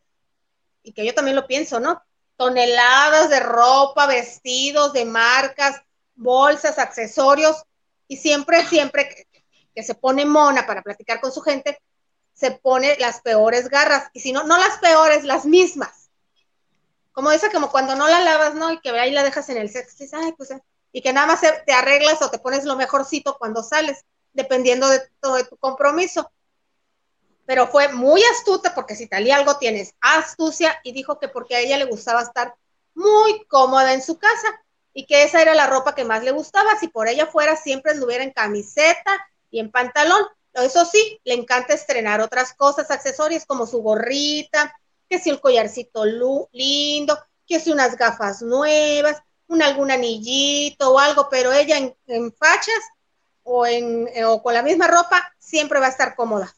Speaker 2: y que yo también lo pienso, ¿no? Toneladas de ropa, vestidos de marcas, bolsas, accesorios, y siempre, siempre que se pone mona para platicar con su gente, se pone las peores garras. Y si no, no las peores, las mismas. Como dice, como cuando no la lavas, ¿no? Y que ahí la dejas en el sexo, y, Ay, pues, y que nada más te arreglas o te pones lo mejorcito cuando sales, dependiendo de, tu compromiso. Pero fue muy astuta, porque si talía algo tienes astucia, y dijo que porque a ella le gustaba estar muy cómoda en su casa y que esa era la ropa que más le gustaba. Si por ella fuera, siempre anduviera en camiseta y en pantalón. Eso sí, le encanta estrenar otras cosas, accesorios como su gorrita, que si el collarcito lindo, que si unas gafas nuevas, un algún anillito o algo, pero ella en, fachas o, en, o con la misma ropa siempre va a estar cómoda.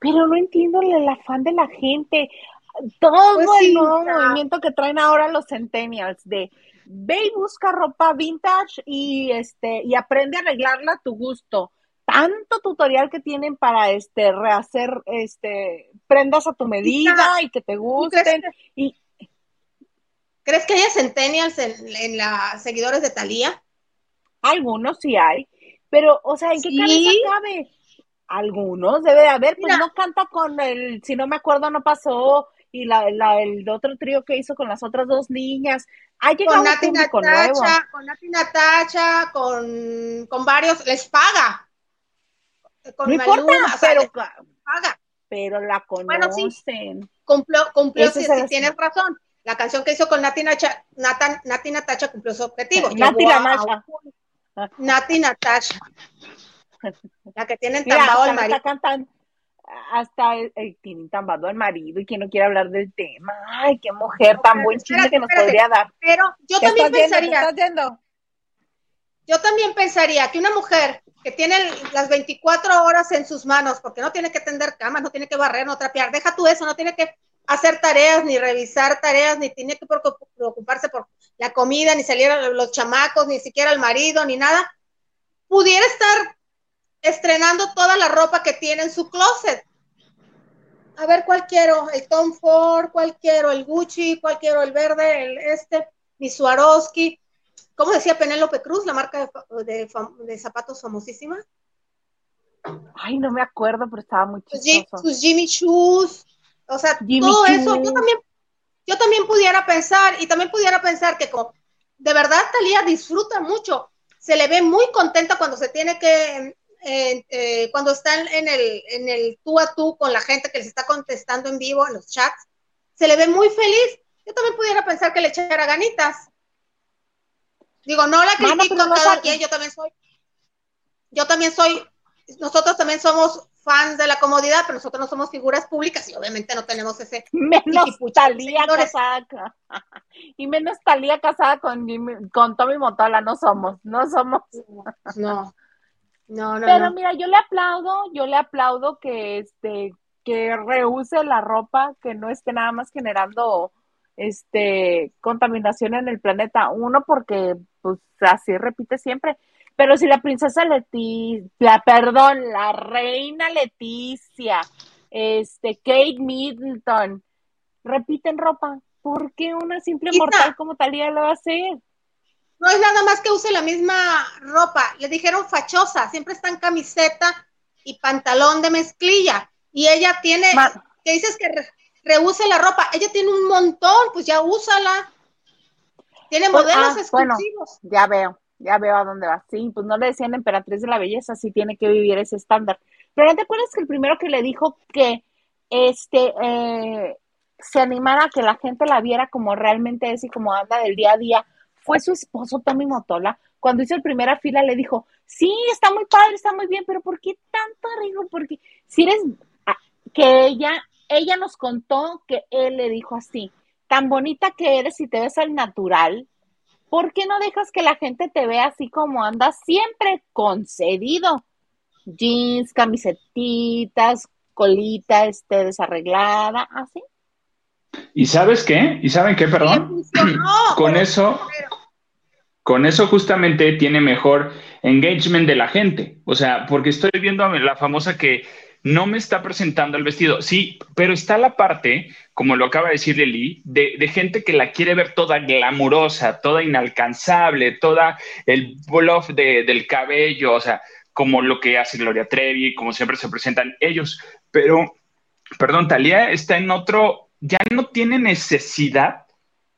Speaker 1: Pero no entiendo el afán de la gente. Todo pues el nuevo movimiento que traen ahora los centennials de ve y busca ropa vintage y este y aprende a arreglarla a tu gusto. Tanto tutorial que tienen para este rehacer este prendas a tu medida y que te gusten. ¿Crees que, y,
Speaker 2: ¿crees que haya centennials en, en las seguidores de Talía?
Speaker 1: Algunos sí hay, pero o sea, ¿en qué cabeza cabe? Algunos debe de haber, pues no canta con el, si no me acuerdo, no pasó y la, la, el otro trío que hizo con las otras dos niñas. Ha llegado
Speaker 2: con Nati Natacha, con Nati Natacha, con, con varios, les paga.
Speaker 1: Con no importa, pero paga. Pero la conocen. Bueno, sí,
Speaker 2: cumplió, cumplió si, tienes razón. La canción que hizo con Nati, Nacha, Nati Natacha cumplió su objetivo.
Speaker 1: Nati la
Speaker 2: Nati Natacha. La que tienen tambado al marido
Speaker 1: hasta el, tambado al marido y quien no quiere hablar del tema. Ay, qué mujer tan buen chisme que nos podría dar.
Speaker 2: Pero yo también pensaría. Yo también pensaría que una mujer que tiene las 24 horas en sus manos, porque no tiene que tender camas, no tiene que barrer, no trapear, deja tú eso, no tiene que hacer tareas, ni revisar tareas, ni tiene que preocuparse por la comida, ni salir a los chamacos, ni siquiera al marido, ni nada, pudiera estar estrenando toda la ropa que tiene en su closet. A ver cuál quiero, el Tom Ford, cuál quiero, el Gucci, cuál quiero, el verde, el este, mi Swarovski, ¿cómo decía Penélope Cruz, la marca de, zapatos famosísima?
Speaker 1: Ay, no me acuerdo, pero estaba muy
Speaker 2: chistoso. Sus Jimmy Shoes, o sea, todo eso, yo también, yo también pudiera pensar, y también pudiera pensar que como, de verdad Talía disfruta mucho, se le ve muy contenta cuando se tiene que, eh, cuando están en el, en el tú a tú con la gente que les está contestando en vivo en los chats, se le ve muy feliz. Yo también pudiera pensar que le echara ganitas. Digo, no la critico cada quien, yo también soy, yo también soy, nosotros también somos fans de la comodidad, pero nosotros no somos figuras públicas y obviamente no tenemos ese
Speaker 1: menos Talía casada [laughs] y menos Talía casada con con Tommy Motola, no somos, no somos.
Speaker 2: No. No, no.
Speaker 1: Pero mira, yo le aplaudo, yo le aplaudo que este que reuse la ropa, que no esté nada más generando este contaminación en el planeta. Uno, porque pues así repite siempre. Pero si la princesa Leticia, perdón, la reina Leticia, este, Kate Middleton, repiten ropa, ¿por qué una simple mortal como Talía lo va a hacer?
Speaker 2: No es nada más que use la misma ropa. Le dijeron fachosa, siempre está en camiseta y pantalón de mezclilla. Y ella tiene, que dices que reuse la ropa, ella tiene un montón, pues ya úsala. Tiene pues, modelos ah, exclusivos.
Speaker 1: ya veo, ya veo a dónde va. Sí, pues no le decían emperatriz de la belleza, sí tiene que vivir ese estándar. Pero ¿no te acuerdas que el primero que le dijo que este eh, se animara a que la gente la viera como realmente es y como anda del día a día? Fue su esposo Tommy Motola. Cuando hizo el primera fila le dijo, sí, está muy padre, está muy bien, pero ¿por qué tanto arriesgo? Porque si eres, ah, que ella, ella nos contó que él le dijo así, tan bonita que eres y te ves al natural, ¿por qué no dejas que la gente te vea así como andas siempre concedido? Jeans, camisetitas, colita, este, desarreglada, así.
Speaker 3: ¿Y sabes qué? ¿Y saben qué, perdón? [clears throat] con eso, con eso justamente tiene mejor engagement de la gente. O sea, porque estoy viendo a la famosa que no me está presentando el vestido. Sí, pero está la parte, como lo acaba de decir Lili, de, gente que la quiere ver toda glamurosa, toda inalcanzable, toda el bluff de, del cabello, o sea, como lo que hace Gloria Trevi, como siempre se presentan ellos. Pero, perdón, Talía está en otro, ya no tiene necesidad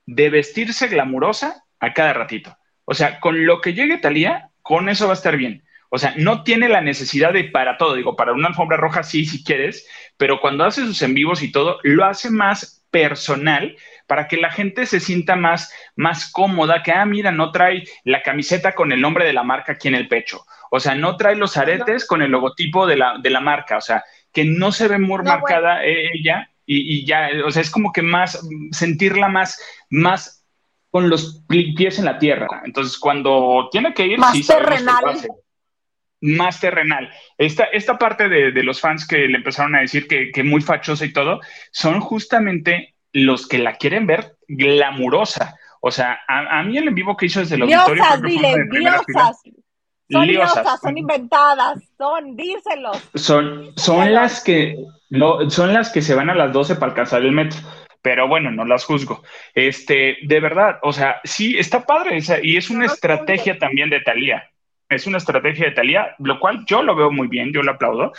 Speaker 3: de vestirse glamurosa a cada ratito. O sea, con lo que llegue Talía, con eso va a estar bien. O sea, no tiene la necesidad de para todo. Digo, para una alfombra roja sí, si quieres, pero cuando hace sus en vivos y todo, lo hace más personal para que la gente se sienta más, más cómoda, que, ah, mira, no trae la camiseta con el nombre de la marca aquí en el pecho. O sea, no trae los aretes con el logotipo de la, de la marca. O sea, que no se ve muy marcada ella y, y, ya, o sea, es como que más, sentirla más, más con los pies en la tierra. Entonces, cuando tiene que ir,
Speaker 1: más terrenal
Speaker 3: más terrenal. Esta, esta parte de, los fans que le empezaron a decir que, que, muy fachosa y todo, son justamente los que la quieren ver glamurosa. O sea, a, mí el en vivo que hizo desde el auditorio...
Speaker 1: Dile, liosas. Son liosas, son inventadas, son, díselos.
Speaker 3: Son, son las que no, son las que se van a las 12 para alcanzar el metro pero bueno, no las juzgo. Este, de verdad, o sea, sí, está padre esa, y es una estrategia también de Talía es una estrategia de Talía, lo cual yo lo veo muy bien, yo lo aplaudo.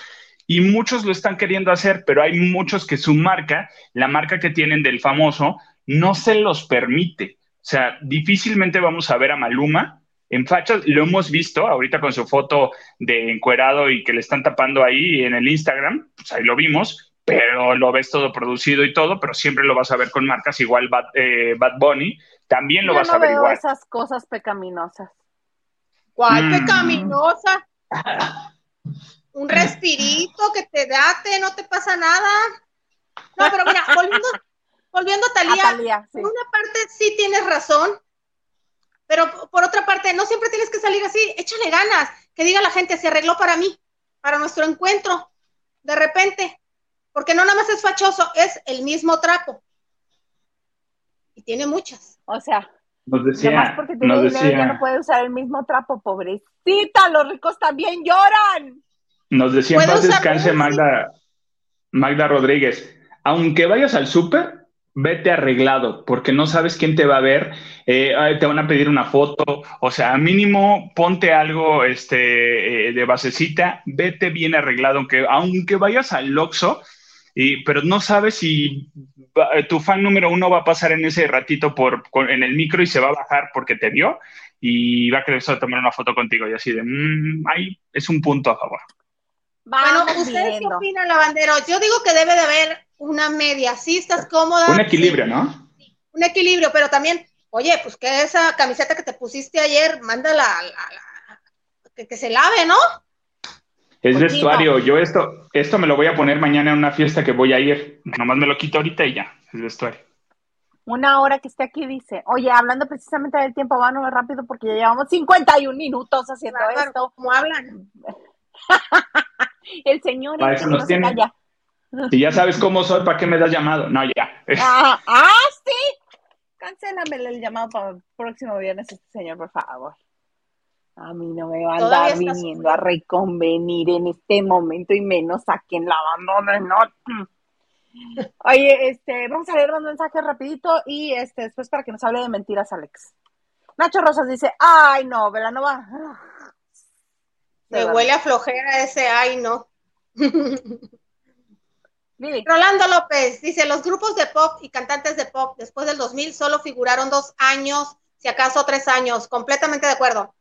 Speaker 3: Y muchos lo están queriendo hacer, pero hay muchos que su marca, la marca que tienen del famoso, no se los permite. O sea, difícilmente vamos a ver a Maluma en fachas. Lo hemos visto ahorita con su foto de encuerado y que le están tapando ahí en el Instagram, pues ahí lo vimos, pero lo ves todo producido y todo, pero siempre lo vas a ver con marcas igual Bad, eh, Bunny, también lo vas a ver veo igual.
Speaker 1: esas cosas pecaminosas.
Speaker 2: ¿Cuál mm. pecaminosa? Un respirito que te date, no te pasa nada. No, pero mira, [laughs] volviendo, volviendo a Talía, por una parte sí tienes razón, pero por otra parte, no siempre tienes que salir así, échale ganas, que diga la gente, se arregló para mí, para nuestro encuentro, de repente, porque no nada más es fachoso, es el mismo trapo. Y tiene muchas.
Speaker 1: O sea,
Speaker 3: nos decía,
Speaker 1: porque dinero ya no puede usar el mismo trapo, pobrecita, los ricos también lloran.
Speaker 3: Nos decía en paz descanse Magda, Magda Rodríguez, aunque vayas al súper, vete arreglado, porque no sabes quién te va a ver, eh, te van a pedir una foto, o sea, mínimo ponte algo este, eh, de basecita, vete bien arreglado, aunque, aunque vayas al Loxo, y, pero no sabes si tu fan número uno va a pasar en ese ratito por, en el micro y se va a bajar porque te vio y va a querer tomar una foto contigo y así de, mmm, ahí es un punto a favor.
Speaker 2: Bueno, ¿ustedes qué opinan, lavandero? Yo digo que debe de haber una media, si estás cómoda.
Speaker 3: Un equilibrio, ¿no?
Speaker 2: Un equilibrio, pero también, oye, pues que esa camiseta que te pusiste ayer, mándala que, que, se lave, ¿no?
Speaker 3: Es vestuario, yo esto, esto me lo voy a poner mañana en una fiesta que voy a ir, nomás me lo quito ahorita y ya, es vestuario.
Speaker 1: Una hora que esté aquí dice, oye, hablando precisamente del tiempo, vámonos rápido porque ya llevamos 51 minutos haciendo esto.
Speaker 2: ¿Cómo hablan? [laughs]
Speaker 1: el señor
Speaker 3: para eso nos tiene. Si ya sabes cómo soy, ¿para qué me das llamado? No, ya.
Speaker 1: Ah, ah sí. Cancélame el llamado para el próximo viernes, este señor, por favor. A mí no me va a andar viniendo a reconvenir en este momento y menos a quien la abandone, ¿no? Oye, este, vamos a leer un mensaje rapidito y este, después para que nos hable de mentiras, Alex. Nacho Rosas dice, ay no, Velanova,
Speaker 2: me huele a flojera ese ay, no. [laughs] Rolando López dice, los grupos de pop y cantantes de pop después del 2000 solo figuraron dos años, si acaso tres años. Completamente de acuerdo.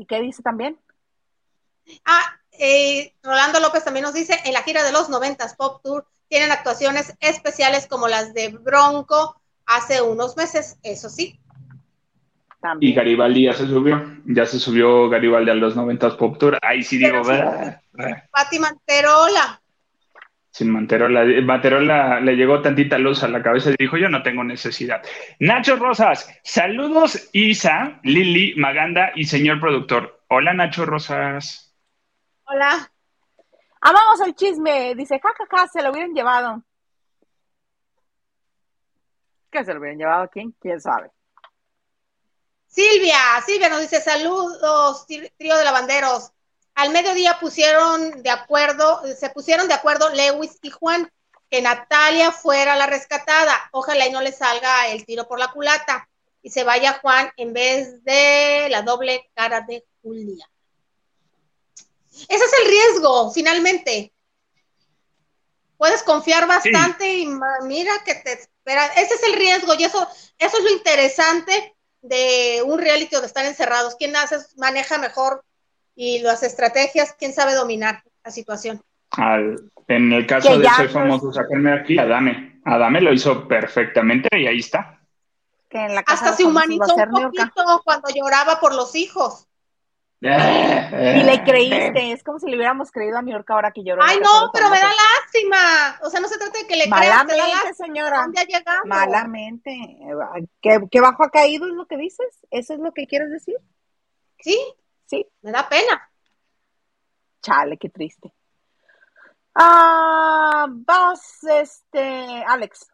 Speaker 1: ¿Y qué dice también?
Speaker 2: Ah, eh, Rolando López también nos dice, en la gira de los 90 Pop Tour tienen actuaciones especiales como las de Bronco hace unos meses, eso sí.
Speaker 3: Y Garibaldi ya se subió, ya se subió Garibaldi a los 90 Pop Tour. Ahí sí digo,
Speaker 2: Pati Manterola.
Speaker 3: Sin Manterola, Manterola le llegó tantita luz a la cabeza y dijo, yo no tengo necesidad. Nacho Rosas, saludos Isa, Lili, Maganda y señor productor. Hola Nacho Rosas.
Speaker 2: Hola.
Speaker 1: Amamos el chisme, dice, jajaja, se lo hubieran llevado. ¿Qué se lo hubieran llevado a quién? ¿Quién sabe?
Speaker 2: Silvia, Silvia nos dice saludos, trío de lavanderos. Al mediodía pusieron de acuerdo, se pusieron de acuerdo Lewis y Juan que Natalia fuera la rescatada. Ojalá y no le salga el tiro por la culata y se vaya Juan en vez de la doble cara de Julia. Ese es el riesgo, finalmente. Puedes confiar bastante y mira que te espera. Ese es el riesgo y eso, eso es lo interesante de un reality donde están encerrados, quién hace, maneja mejor y las estrategias, quién sabe dominar la situación.
Speaker 3: en el caso de Soy Famoso, sacarme aquí, Adame. Adame lo hizo perfectamente y ahí está.
Speaker 2: Hasta se humanizó un poquito cuando lloraba por los hijos.
Speaker 1: y le creíste, es como si le hubiéramos creído a New York ahora que lloró.
Speaker 2: Ay, no, pero me da lástima. O sea, no se trata de que le creas,
Speaker 1: Malamente, señora. Malamente. ¿Qué, bajo ha caído es lo que dices? ¿Eso es lo que quieres decir?
Speaker 2: Sí. Sí. Me da pena.
Speaker 1: Chale, qué triste. Ah, vas, este, Alex.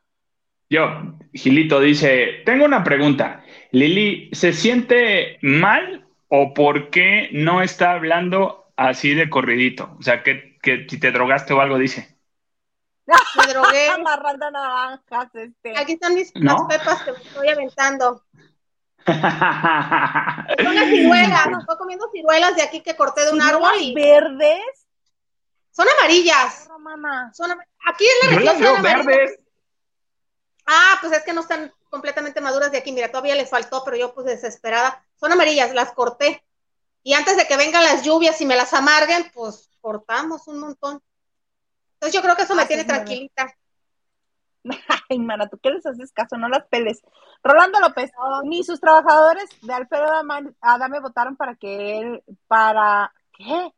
Speaker 3: Yo, Gilito dice, tengo una pregunta. Lili, ¿se siente mal o por qué no está hablando así de corridito? O sea, que, que si te drogaste o algo dice.
Speaker 2: Me drogué. [laughs]
Speaker 1: Amarrando naranjas, este.
Speaker 2: Aquí están mis las pepas que estoy aventando. Son las ciruelas, estoy comiendo ciruelas de aquí que corté de un árbol. Y...
Speaker 1: verdes?
Speaker 2: Son amarillas. Son Aquí en la región son verdes. Ah, pues es que no están completamente maduras de aquí. Mira, todavía le faltó, pero yo pues desesperada son amarillas, las corté. Y antes de que vengan las lluvias y me las amarguen, pues cortamos un montón. Entonces yo creo que eso me tiene tranquilita. [laughs]
Speaker 1: Ay, mana, ¿tú qué les haces caso? No las peles. Rolando López, ni sus trabajadores de Alfredo Adame votaron para que él, para, ¿qué?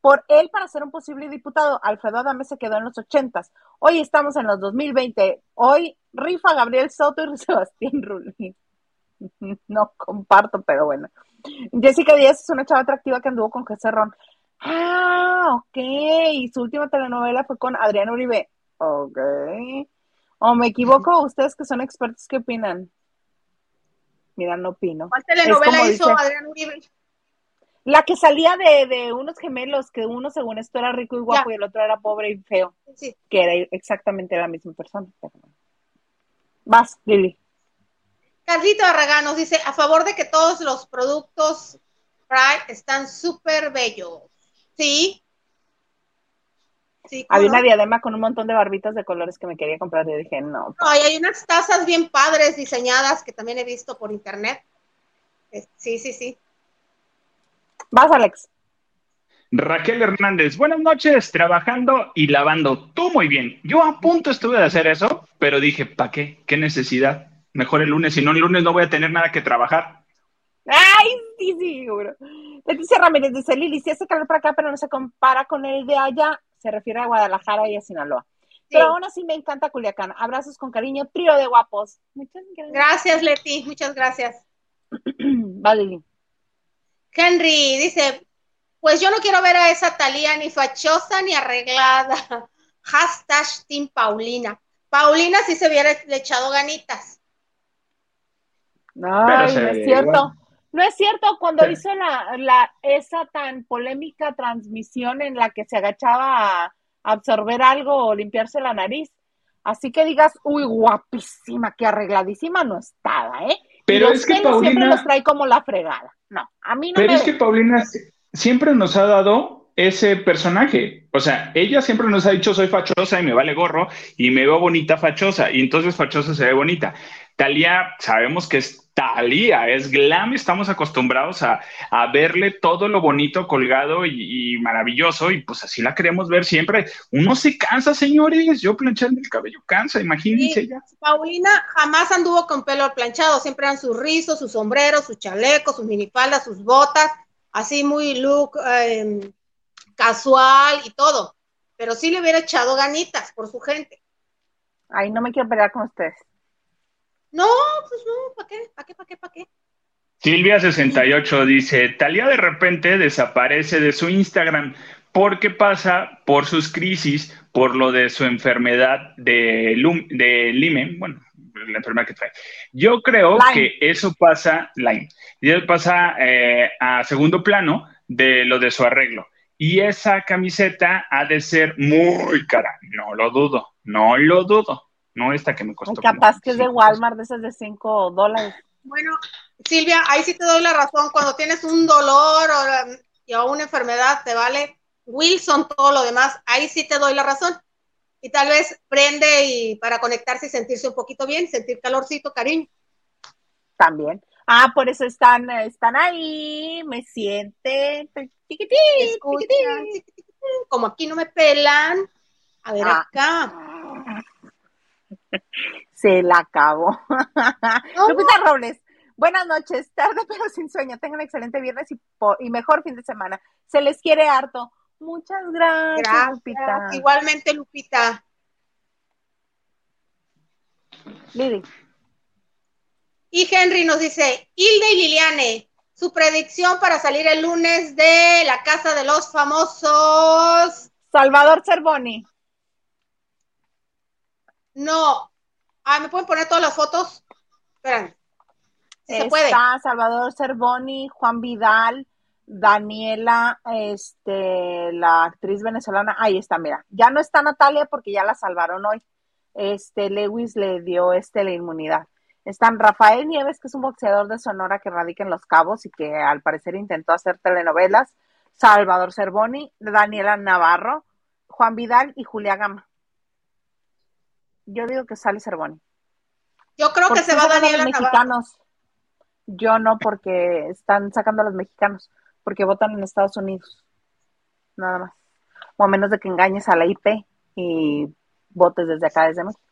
Speaker 1: Por él para ser un posible diputado. Alfredo Adame se quedó en los ochentas. Hoy estamos en los 2020. Hoy rifa Gabriel Soto y [laughs] Sebastián Rulli. [laughs] no comparto, pero bueno. Jessica Díaz es una chava atractiva que anduvo con José Ron. Ah, ok. Y su última telenovela fue con Adrián Uribe. Ok. ¿O me equivoco? Ustedes que son expertos, ¿qué opinan? Mira, no opino.
Speaker 2: ¿Cuál telenovela hizo Adrián Uribe?
Speaker 1: La que salía de, de, unos gemelos, que uno según esto era rico y guapo y el otro era pobre y feo.
Speaker 2: Sí.
Speaker 1: Que era exactamente la misma persona. Vas, Lili.
Speaker 2: Carlito Arragán nos dice, a favor de que todos los productos Pride están súper bellos. Sí.
Speaker 1: Sí Había una diadema con un montón de barbitas de colores que me quería comprar y dije, no.
Speaker 2: No, y hay unas tazas bien padres diseñadas que también he visto por internet. Sí, sí, sí.
Speaker 1: Vas, Alex.
Speaker 3: Raquel Hernández, buenas noches, trabajando y lavando. Tú muy bien. Yo a punto estuve de hacer eso, pero dije, ¿para qué? ¿Qué necesidad? Mejor el lunes, si no el lunes no voy a tener nada que trabajar.
Speaker 1: Ay, sí, sí, seguro. Leticia Ramírez dice, Lili, si hace calor para acá, pero no se compara con el de allá, se refiere a Guadalajara y a Sinaloa. Pero aún así me encanta Culiacán. Abrazos con cariño, trío de guapos.
Speaker 2: Muchas gracias. Gracias, Leti, muchas gracias. [clears throat]
Speaker 1: vale.
Speaker 2: Henry dice, pues yo no quiero ver a esa Talía ni fachosa ni arreglada. [laughs] Hashtag Team Paulina. Paulina sí se hubiera echado ganitas.
Speaker 1: No, no es cierto. No es cierto, cuando hizo la, la, esa tan polémica transmisión en la que se agachaba a absorber algo o limpiarse la nariz. Así que digas, uy, guapísima, qué arregladísima no estaba, ¿eh?
Speaker 3: Pero es que Paulina
Speaker 1: siempre los trae como la fregada. No, a mí no
Speaker 3: Pero es que Paulina siempre nos ha dado ese personaje. O sea, ella siempre nos ha dicho soy fachosa y me vale gorro y me veo bonita fachosa y entonces fachosa se ve bonita. Talía sabemos que es Talía, es glam, estamos acostumbrados a, verle todo lo bonito colgado y, maravilloso y pues así la queremos ver siempre. Uno se cansa, señores, yo planchando el cabello cansa, imagínense ya.
Speaker 2: Paulina jamás anduvo con pelo planchado, siempre eran sus rizos, sus sombreros, sus chalecos, sus minifaldas, sus botas, así muy look em, casual y todo, pero sí le hubiera echado ganitas por su gente.
Speaker 1: Ay, no me quiero pelear con ustedes.
Speaker 2: No, pues no, ¿para qué? ¿Para qué? ¿Para qué? ¿Para qué?
Speaker 3: Silvia68 dice, Talía de repente desaparece de su Instagram porque pasa por sus crisis, por lo de su enfermedad de, de Lyme, bueno, la enfermedad que trae. Yo creo que eso pasa, Lyme, y eso pasa eh, a segundo plano de lo de su arreglo. Y esa camiseta ha de ser muy cara, no lo dudo, no lo dudo. No esta que me costó.
Speaker 1: capaz que es de Walmart, de esas de 5 dólares.
Speaker 2: Bueno, Silvia, ahí sí te doy la razón. Cuando tienes un dolor o, o una enfermedad, te vale Wilson, todo lo demás, ahí sí te doy la razón. Y tal vez prende y para conectarse y sentirse un poquito bien, sentir calorcito, cariño.
Speaker 1: También. Ah, por eso están, están ahí, me sienten.
Speaker 2: Como aquí no me pelan. A ver ah. acá. [laughs]
Speaker 1: Se la acabó. [laughs] Lupita Robles, buenas noches, tarde pero sin sueño. Tengan un excelente viernes y, mejor fin de semana. Se les quiere harto. Muchas gracias, Lupita.
Speaker 2: Igualmente, Lupita.
Speaker 1: Lili.
Speaker 2: Y Henry nos dice, Hilde y Liliane, su predicción para salir el lunes de la casa de los famosos.
Speaker 1: Salvador Cervoni.
Speaker 2: No. Ah, ¿me pueden poner todas las fotos? Esperen. se puede.
Speaker 1: Está Salvador Cervoni, Juan Vidal, Daniela, este, la actriz venezolana. Ahí está, mira. Ya no está Natalia porque ya la salvaron hoy. Este, Lewis le dio este la inmunidad. Están Rafael Nieves, que es un boxeador de Sonora que radica en Los Cabos y que al parecer intentó hacer telenovelas. Salvador Cervoni, Daniela Navarro, Juan Vidal y Julia Gama. Yo digo que sale Cervoni.
Speaker 2: Yo creo que se va Daniela
Speaker 1: los mexicanos. Yo no, porque están sacando a los mexicanos, porque votan en Estados Unidos. Nada más. O a menos de que engañes a la IP y votes desde acá, desde México.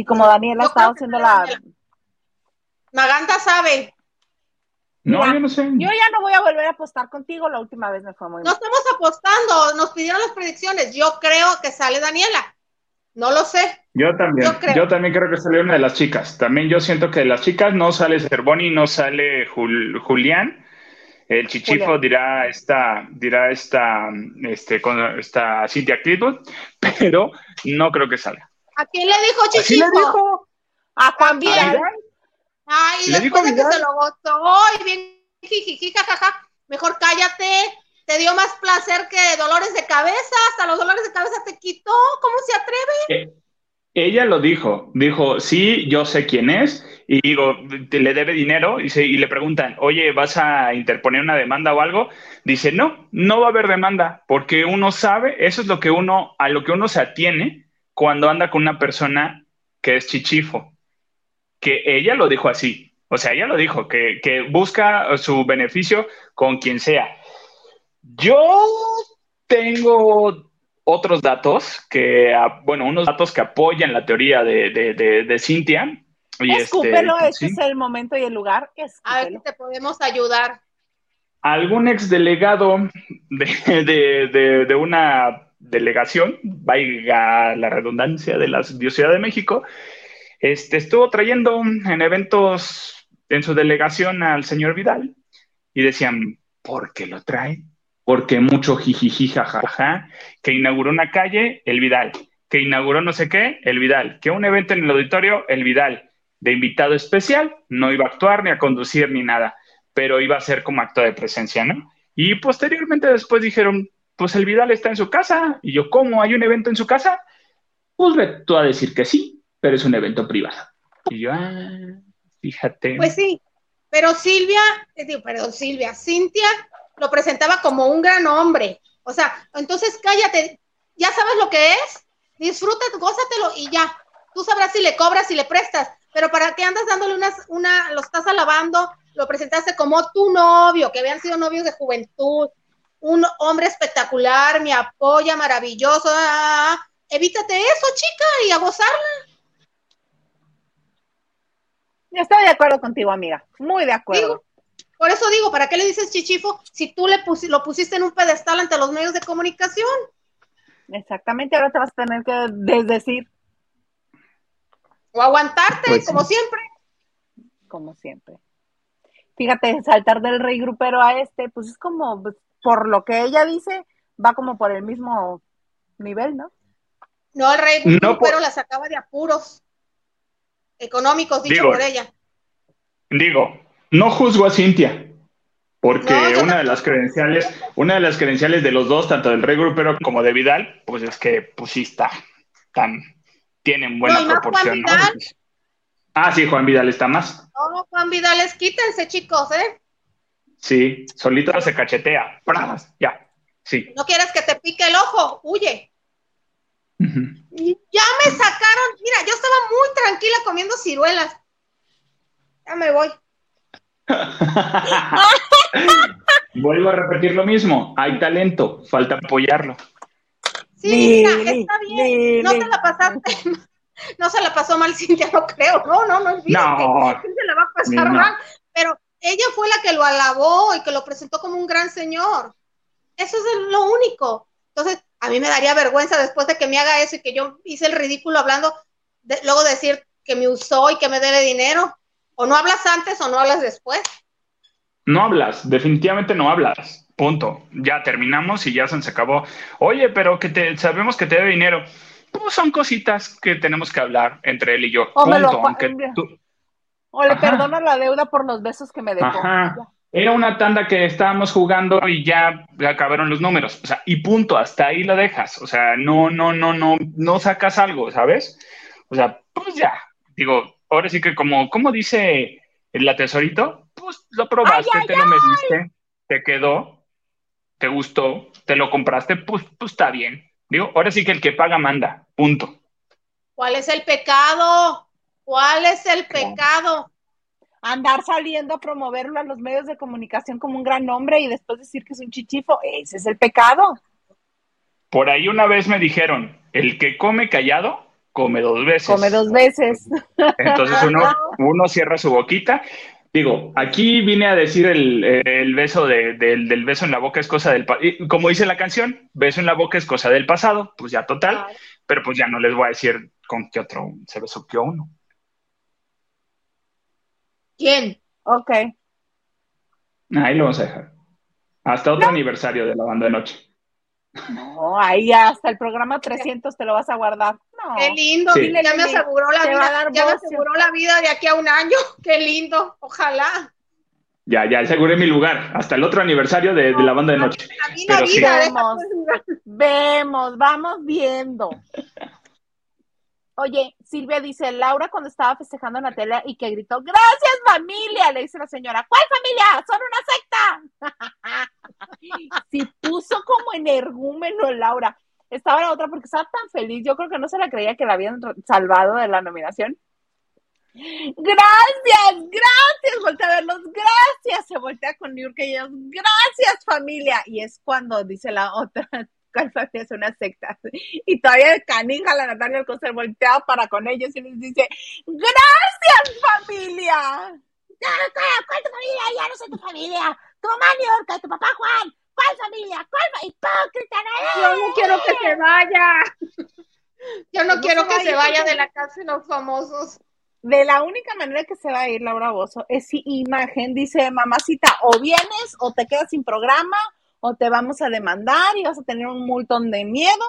Speaker 1: Y como Daniela está haciendo la...
Speaker 2: Maganta sabe.
Speaker 3: No, yo no sé.
Speaker 1: Yo ya no voy a volver a apostar contigo, la última vez me fue muy
Speaker 2: No estamos apostando, nos pidieron las predicciones. Yo creo que sale Daniela. No lo sé.
Speaker 3: Yo también. Yo, también creo que sale una de las chicas. También yo siento que de las chicas no sale Cervoni, no sale Julián. El chichifo dirá esta, dirá esta, este, con esta Cintia Clitwood, [laughs] pero no creo que salga.
Speaker 2: ¿A quién le dijo chichifo?
Speaker 1: A Juan Vidal.
Speaker 2: Ay, después de que se lo gozó y bien jijiji, jajaja, mejor cállate. Te dio más placer que dolores de cabeza, hasta los dolores de cabeza te quitó. ¿Cómo se atreve?
Speaker 3: Eh, ella lo dijo, dijo, sí, yo sé quién es, y digo, le debe dinero, y, y le preguntan, oye, ¿vas a interponer una demanda o algo? Dice, no, no va a haber demanda, porque uno sabe, eso es lo que uno, a lo que uno se atiene cuando anda con una persona que es chichifo. Que ella lo dijo así, o sea, ella lo dijo, que, que busca su beneficio con quien sea. Yo tengo otros datos que, bueno, unos datos que apoyan la teoría de, de, de, Cintia.
Speaker 1: Y Escúpelo, este, este es el momento y el lugar.
Speaker 2: A ver si te podemos ayudar.
Speaker 3: Algún exdelegado de, de una delegación, vaya la redundancia de la Ciudad de México, este, estuvo trayendo en eventos en su delegación al señor Vidal y decían, ¿por qué lo trae? Porque mucho jijiji, jajaja, que inauguró una calle, el Vidal, que inauguró no sé qué, el Vidal, que un evento en el auditorio, el Vidal, de invitado especial, no iba a actuar ni a conducir ni nada, pero iba a ser como acto de presencia, ¿no? Y posteriormente después dijeron, pues el Vidal está en su casa, y yo, ¿cómo? ¿Hay un evento en su casa? Pues ve tú a decir que sí, pero es un evento privado. Y yo, ah, Fíjate.
Speaker 2: Pues sí, pero Silvia, eh, digo, perdón, Silvia, Cintia lo presentaba como un gran hombre. O sea, entonces cállate, ya sabes lo que es, disfruta, gózatelo y ya. Tú sabrás si le cobras, si le prestas, pero para qué andas dándole unas, una, lo estás alabando, lo presentaste como tu novio, que habían sido novios de juventud, un hombre espectacular, me apoya, maravilloso. Ah, ah, ah. evítate eso, chica, y a gozarla.
Speaker 1: Estoy de acuerdo contigo, amiga. Muy de acuerdo.
Speaker 2: por eso digo, ¿para qué le dices chichifo si tú le lo pusiste en un pedestal ante los medios de comunicación?
Speaker 1: Exactamente, ahora te vas a tener que desdecir.
Speaker 2: O aguantarte, pues como siempre.
Speaker 1: Como siempre. Fíjate, saltar del rey grupero a este, pues es como, pues, por lo que ella dice, va como por el mismo nivel, ¿no?
Speaker 2: No, el rey grupero la sacaba de apuros económicos, dicho por ella.
Speaker 3: Digo, no juzgo a Cintia, porque una de las credenciales, una de las credenciales de los dos, tanto del Rey Grupero como de Vidal, pues es que pues sí está tan, tienen buena proporción, Ah, sí, Juan Vidal está más.
Speaker 2: No, Juan Vidal es quítense, chicos, ¿eh?
Speaker 3: Sí, solito se cachetea. Ya, sí.
Speaker 2: No quieres que te pique el ojo, huye. Ya me sacaron, mira, yo estaba muy tranquila comiendo ciruelas. Ya me voy. [laughs]
Speaker 3: Vuelvo a repetir lo mismo, hay talento, falta apoyarlo.
Speaker 2: Sí, mira, está bien, no te la pasaste, [laughs] no se la pasó mal Cintia, no creo, no, no, no, no, se la va a pasar mal, pero ella fue la que lo alabó y que lo presentó como un gran señor. Eso es lo único. Entonces, a mí me daría vergüenza después de que me haga eso y que yo hice el ridículo hablando, luego decir que me usó y que me debe dinero. O no hablas antes o no hablas después.
Speaker 3: No hablas, definitivamente no hablas. Punto. Ya terminamos y ya se acabó. Oye, pero que te, sabemos que te debe dinero. Pues son cositas que tenemos que hablar entre él y yo.
Speaker 1: O, o le perdona la deuda por los besos que me dejó.
Speaker 3: Era una tanda que estábamos jugando y ya acabaron los números. O sea, y punto, hasta ahí lo dejas. O sea, no, no, no, no, no sacas algo, ¿sabes? O sea, pues ya. Digo, ahora sí que como, como dice el tesorito, pues lo probaste, te lo mediste, te quedó, te gustó, te lo compraste, pues, pues está bien. Digo, ahora sí que el que paga manda, punto.
Speaker 2: ¿Cuál es el pecado? ¿Cuál es el pecado?
Speaker 1: andar saliendo a promoverlo a los medios de comunicación como un gran nombre y después decir que es un chichifo, ese es el pecado.
Speaker 3: Por ahí una vez me dijeron, el que come callado, come dos veces.
Speaker 1: Come dos veces.
Speaker 3: Entonces uno, [laughs] uno cierra su boquita. Digo, aquí vine a decir el, beso del beso en la boca es cosa del como dice la canción, beso en la boca es cosa del pasado, pues ya total, pero pues ya no les voy a decir con qué otro se besuqueó uno.
Speaker 2: ¿Quién?
Speaker 1: Ok.
Speaker 3: Ahí lo vamos a dejar. Hasta otro aniversario de la banda de noche.
Speaker 1: No, ahí hasta el programa 300 te lo vas a guardar.
Speaker 2: Qué lindo, ya me aseguró la vida, ya me aseguró la vida de aquí a un año. [laughs] Qué lindo, ojalá.
Speaker 3: Ya, ya aseguré mi lugar, hasta el otro aniversario de, la banda de noche.
Speaker 1: vemos, vemos, vamos viendo. Oye, Silvia dice, Laura cuando estaba festejando en la tele y que gritó, gracias familia, le dice la señora, ¿cuál familia? Son una secta. [laughs] sí, puso como energúmeno Laura. Estaba la otra porque estaba tan feliz, yo creo que no se la creía que la habían salvado de la nominación. Gracias, gracias, voltea a verlos, gracias. Se voltea con York y ellos, gracias familia. Y es cuando dice la otra, ¿cuál familia es una secta? [laughs] Y todavía canija la Natalia Alcocer voltea para con ellos y les dice, gracias familia. ¿Cuál tu familia? Ya no soy tu familia. Tu mamá New York, tu papá Juan. ¿Cuál familia? ¿Cuál hipócrita?
Speaker 2: Yo no quiero que se vaya. [laughs] Yo no, quiero que se vaya de la casa de los famosos.
Speaker 1: De la única manera que se va a ir Laura Bozo es si imagen dice, mamacita, o vienes o te quedas sin programa o te vamos a demandar y vas a tener un montón de miedo.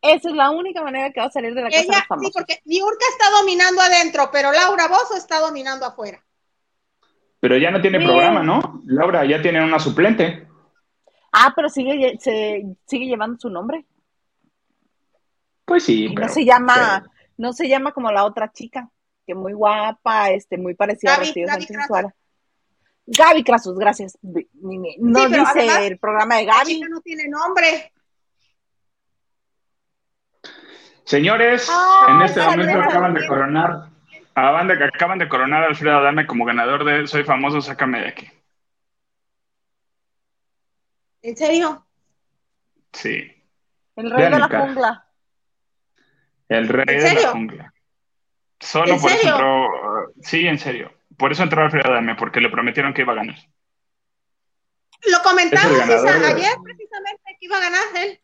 Speaker 1: Esa es la única manera que va a salir de la casa de los famosos.
Speaker 2: Sí, porque Niurka está dominando adentro, pero Laura Bozo está dominando afuera.
Speaker 3: Pero ya no tiene programa, ¿no? Laura ya tiene una suplente.
Speaker 1: Ah, pero sigue, se, sigue llevando su nombre.
Speaker 3: Pues sí.
Speaker 1: no se llama, no se llama como la otra chica, que muy guapa, este, muy parecida a Rocío Sánchez Suárez. Gaby Crasus, gracias. No dice el programa de Gaby. La
Speaker 2: chica no tiene nombre.
Speaker 3: Señores, en este momento acaban de coronar a banda que acaban de coronar a Alfredo Adame como ganador de Soy Famoso, sácame de aquí.
Speaker 2: ¿En serio?
Speaker 3: Sí.
Speaker 1: El rey de la jungla.
Speaker 3: El rey de la jungla. Solo por eso entró. Sí, en serio. Por eso entró Alfredo Adame, porque le prometieron que iba a ganar.
Speaker 2: Lo comentamos ayer precisamente que iba a ganar él.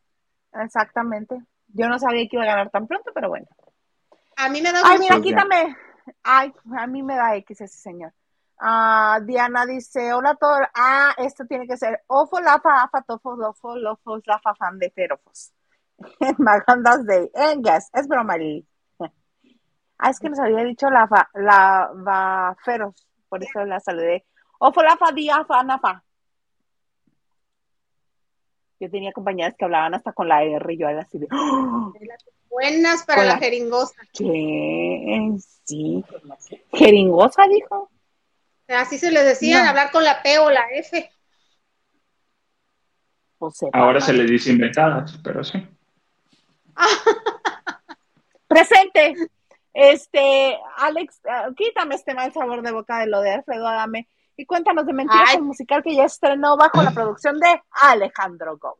Speaker 1: Exactamente. Yo no sabía que iba a ganar tan pronto, pero bueno.
Speaker 2: A mí me da
Speaker 1: Ay, mira, quítame. Ay, a mí me da X ese señor. Ah, Diana dice, hola a todos. Ah, esto tiene que ser ofo, lafa, afa, tofo, lofo, lofos, lafa, fan de ferofos. [laughs] Magandas de Engas, es broma, Ah, es que nos había dicho la fa, la va feroz, por eso la saludé. Ofo, lafa, dia, fa, nafa. Yo tenía compañeras que hablaban hasta con la R y yo era así de... ¡Oh!
Speaker 2: Buenas para la, jeringosa.
Speaker 1: ¿Qué? Sí. ¿Jeringosa dijo?
Speaker 2: Así se les decía, hablar con la P o la F.
Speaker 3: Ahora se les dice inventadas, pero sí. [laughs]
Speaker 1: Presente. Este, Alex, ah, quítame este mal sabor de boca de lo de Alfredo Adame y cuéntanos de Mentiras, el musical que ya estrenó bajo la producción de Alejandro Go.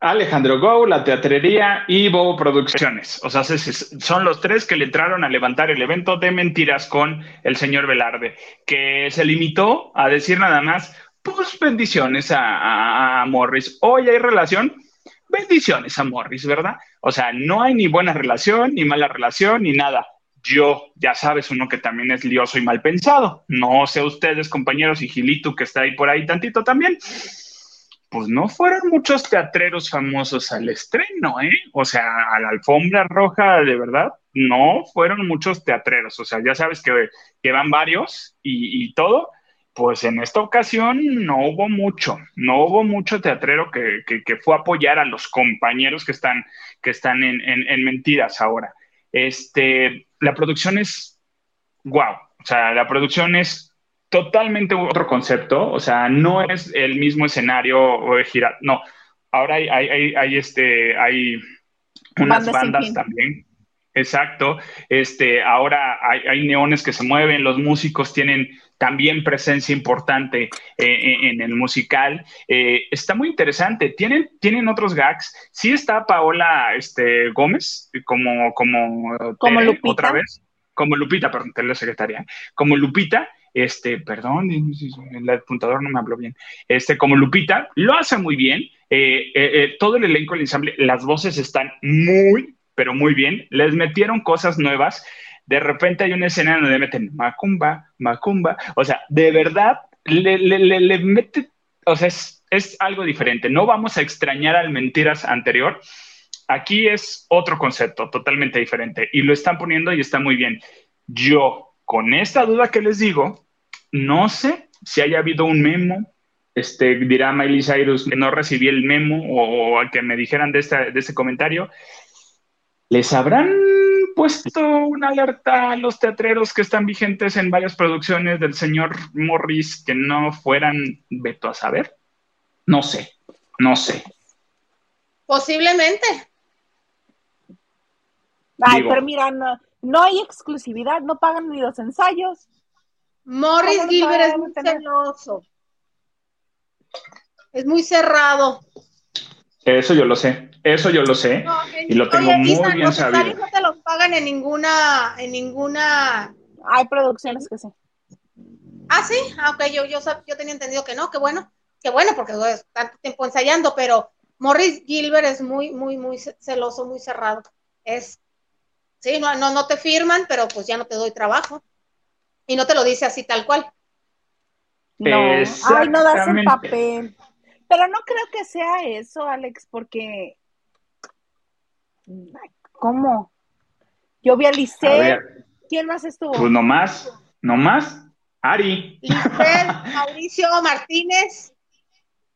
Speaker 3: Alejandro Go, la teatrería y Bobo Producciones. O sea, son los tres que le entraron a levantar el evento de mentiras con el señor Velarde, que se limitó a decir nada más, pues bendiciones a, Morris. Hoy hay relación, bendiciones a Morris, ¿verdad? O sea, no hay ni buena relación, ni mala relación, ni nada. Yo, ya sabes, uno que también es lioso y mal pensado. No sé ustedes, compañeros, y Gilito, que está ahí por ahí tantito también pues no fueron muchos teatreros famosos al estreno, ¿eh? O sea, a la alfombra roja, de verdad, no fueron muchos teatreros. O sea, ya sabes que, que van varios y, todo. Pues en esta ocasión no hubo mucho, no hubo mucho teatrero que, fue a apoyar a los compañeros que están, que están en, en Mentiras ahora. Este, la producción es wow, o sea, la producción es totalmente otro concepto, o sea, no es el mismo escenario o de girar, no. Ahora hay, hay, hay, este, hay unas bandas, también. Exacto. Este, ahora hay, neones que se mueven, los músicos tienen también presencia importante eh, en el musical. Eh, está muy interesante. Tienen, tienen otros gags. Sí está Paola este, Gómez como, como,
Speaker 1: como Lupita.
Speaker 3: otra vez. Como Lupita, perdón, secretaria. Como Lupita este, perdón, el apuntador no me habló bien, este, como Lupita, lo hace muy bien, eh, eh, eh, todo el elenco, el ensamble, las voces están muy, pero muy bien, les metieron cosas nuevas, de repente hay una escena donde meten Macumba, Macumba, o sea, de verdad, le, le, le, mete, o sea, es, es algo diferente, no vamos a extrañar al Mentiras anterior, aquí es otro concepto totalmente diferente y lo están poniendo y está muy bien. Yo, con esta duda que les digo, no sé si haya habido un memo, este, dirá Miley Cyrus que no recibí el memo o, que me dijeran de, esta, de este comentario. ¿Les habrán puesto una alerta a los teatreros que están vigentes en varias producciones del señor Morris que no fueran veto a saber? No sé, no sé.
Speaker 2: Posiblemente.
Speaker 1: Ay, pero mira, no, hay exclusividad, no pagan ni los ensayos.
Speaker 2: Morris Gilbert es muy celoso. Es muy cerrado.
Speaker 3: Eso yo lo sé, eso yo lo sé y lo tengo muy bien los sabido.
Speaker 2: No te los pagan en ninguna, en ninguna.
Speaker 1: Hay producciones que sí.
Speaker 2: Ah, sí, aunque ah, yo, yo, yo tenía entendido que no, que bueno, que bueno, porque tanto tiempo ensayando, pero Morris Gilbert es muy, muy, muy celoso, muy cerrado. Es, sí, no, no, no te firman, pero pues ya no te doy trabajo. Y no te lo dice así tal cual.
Speaker 1: No, ay, no das el papel. Pero no creo que sea eso, Alex, porque. ¿Cómo? Yo vi a Lice. ¿Quién más estuvo?
Speaker 3: Pues nomás, nomás, Ari. [laughs]
Speaker 2: Mauricio Martínez.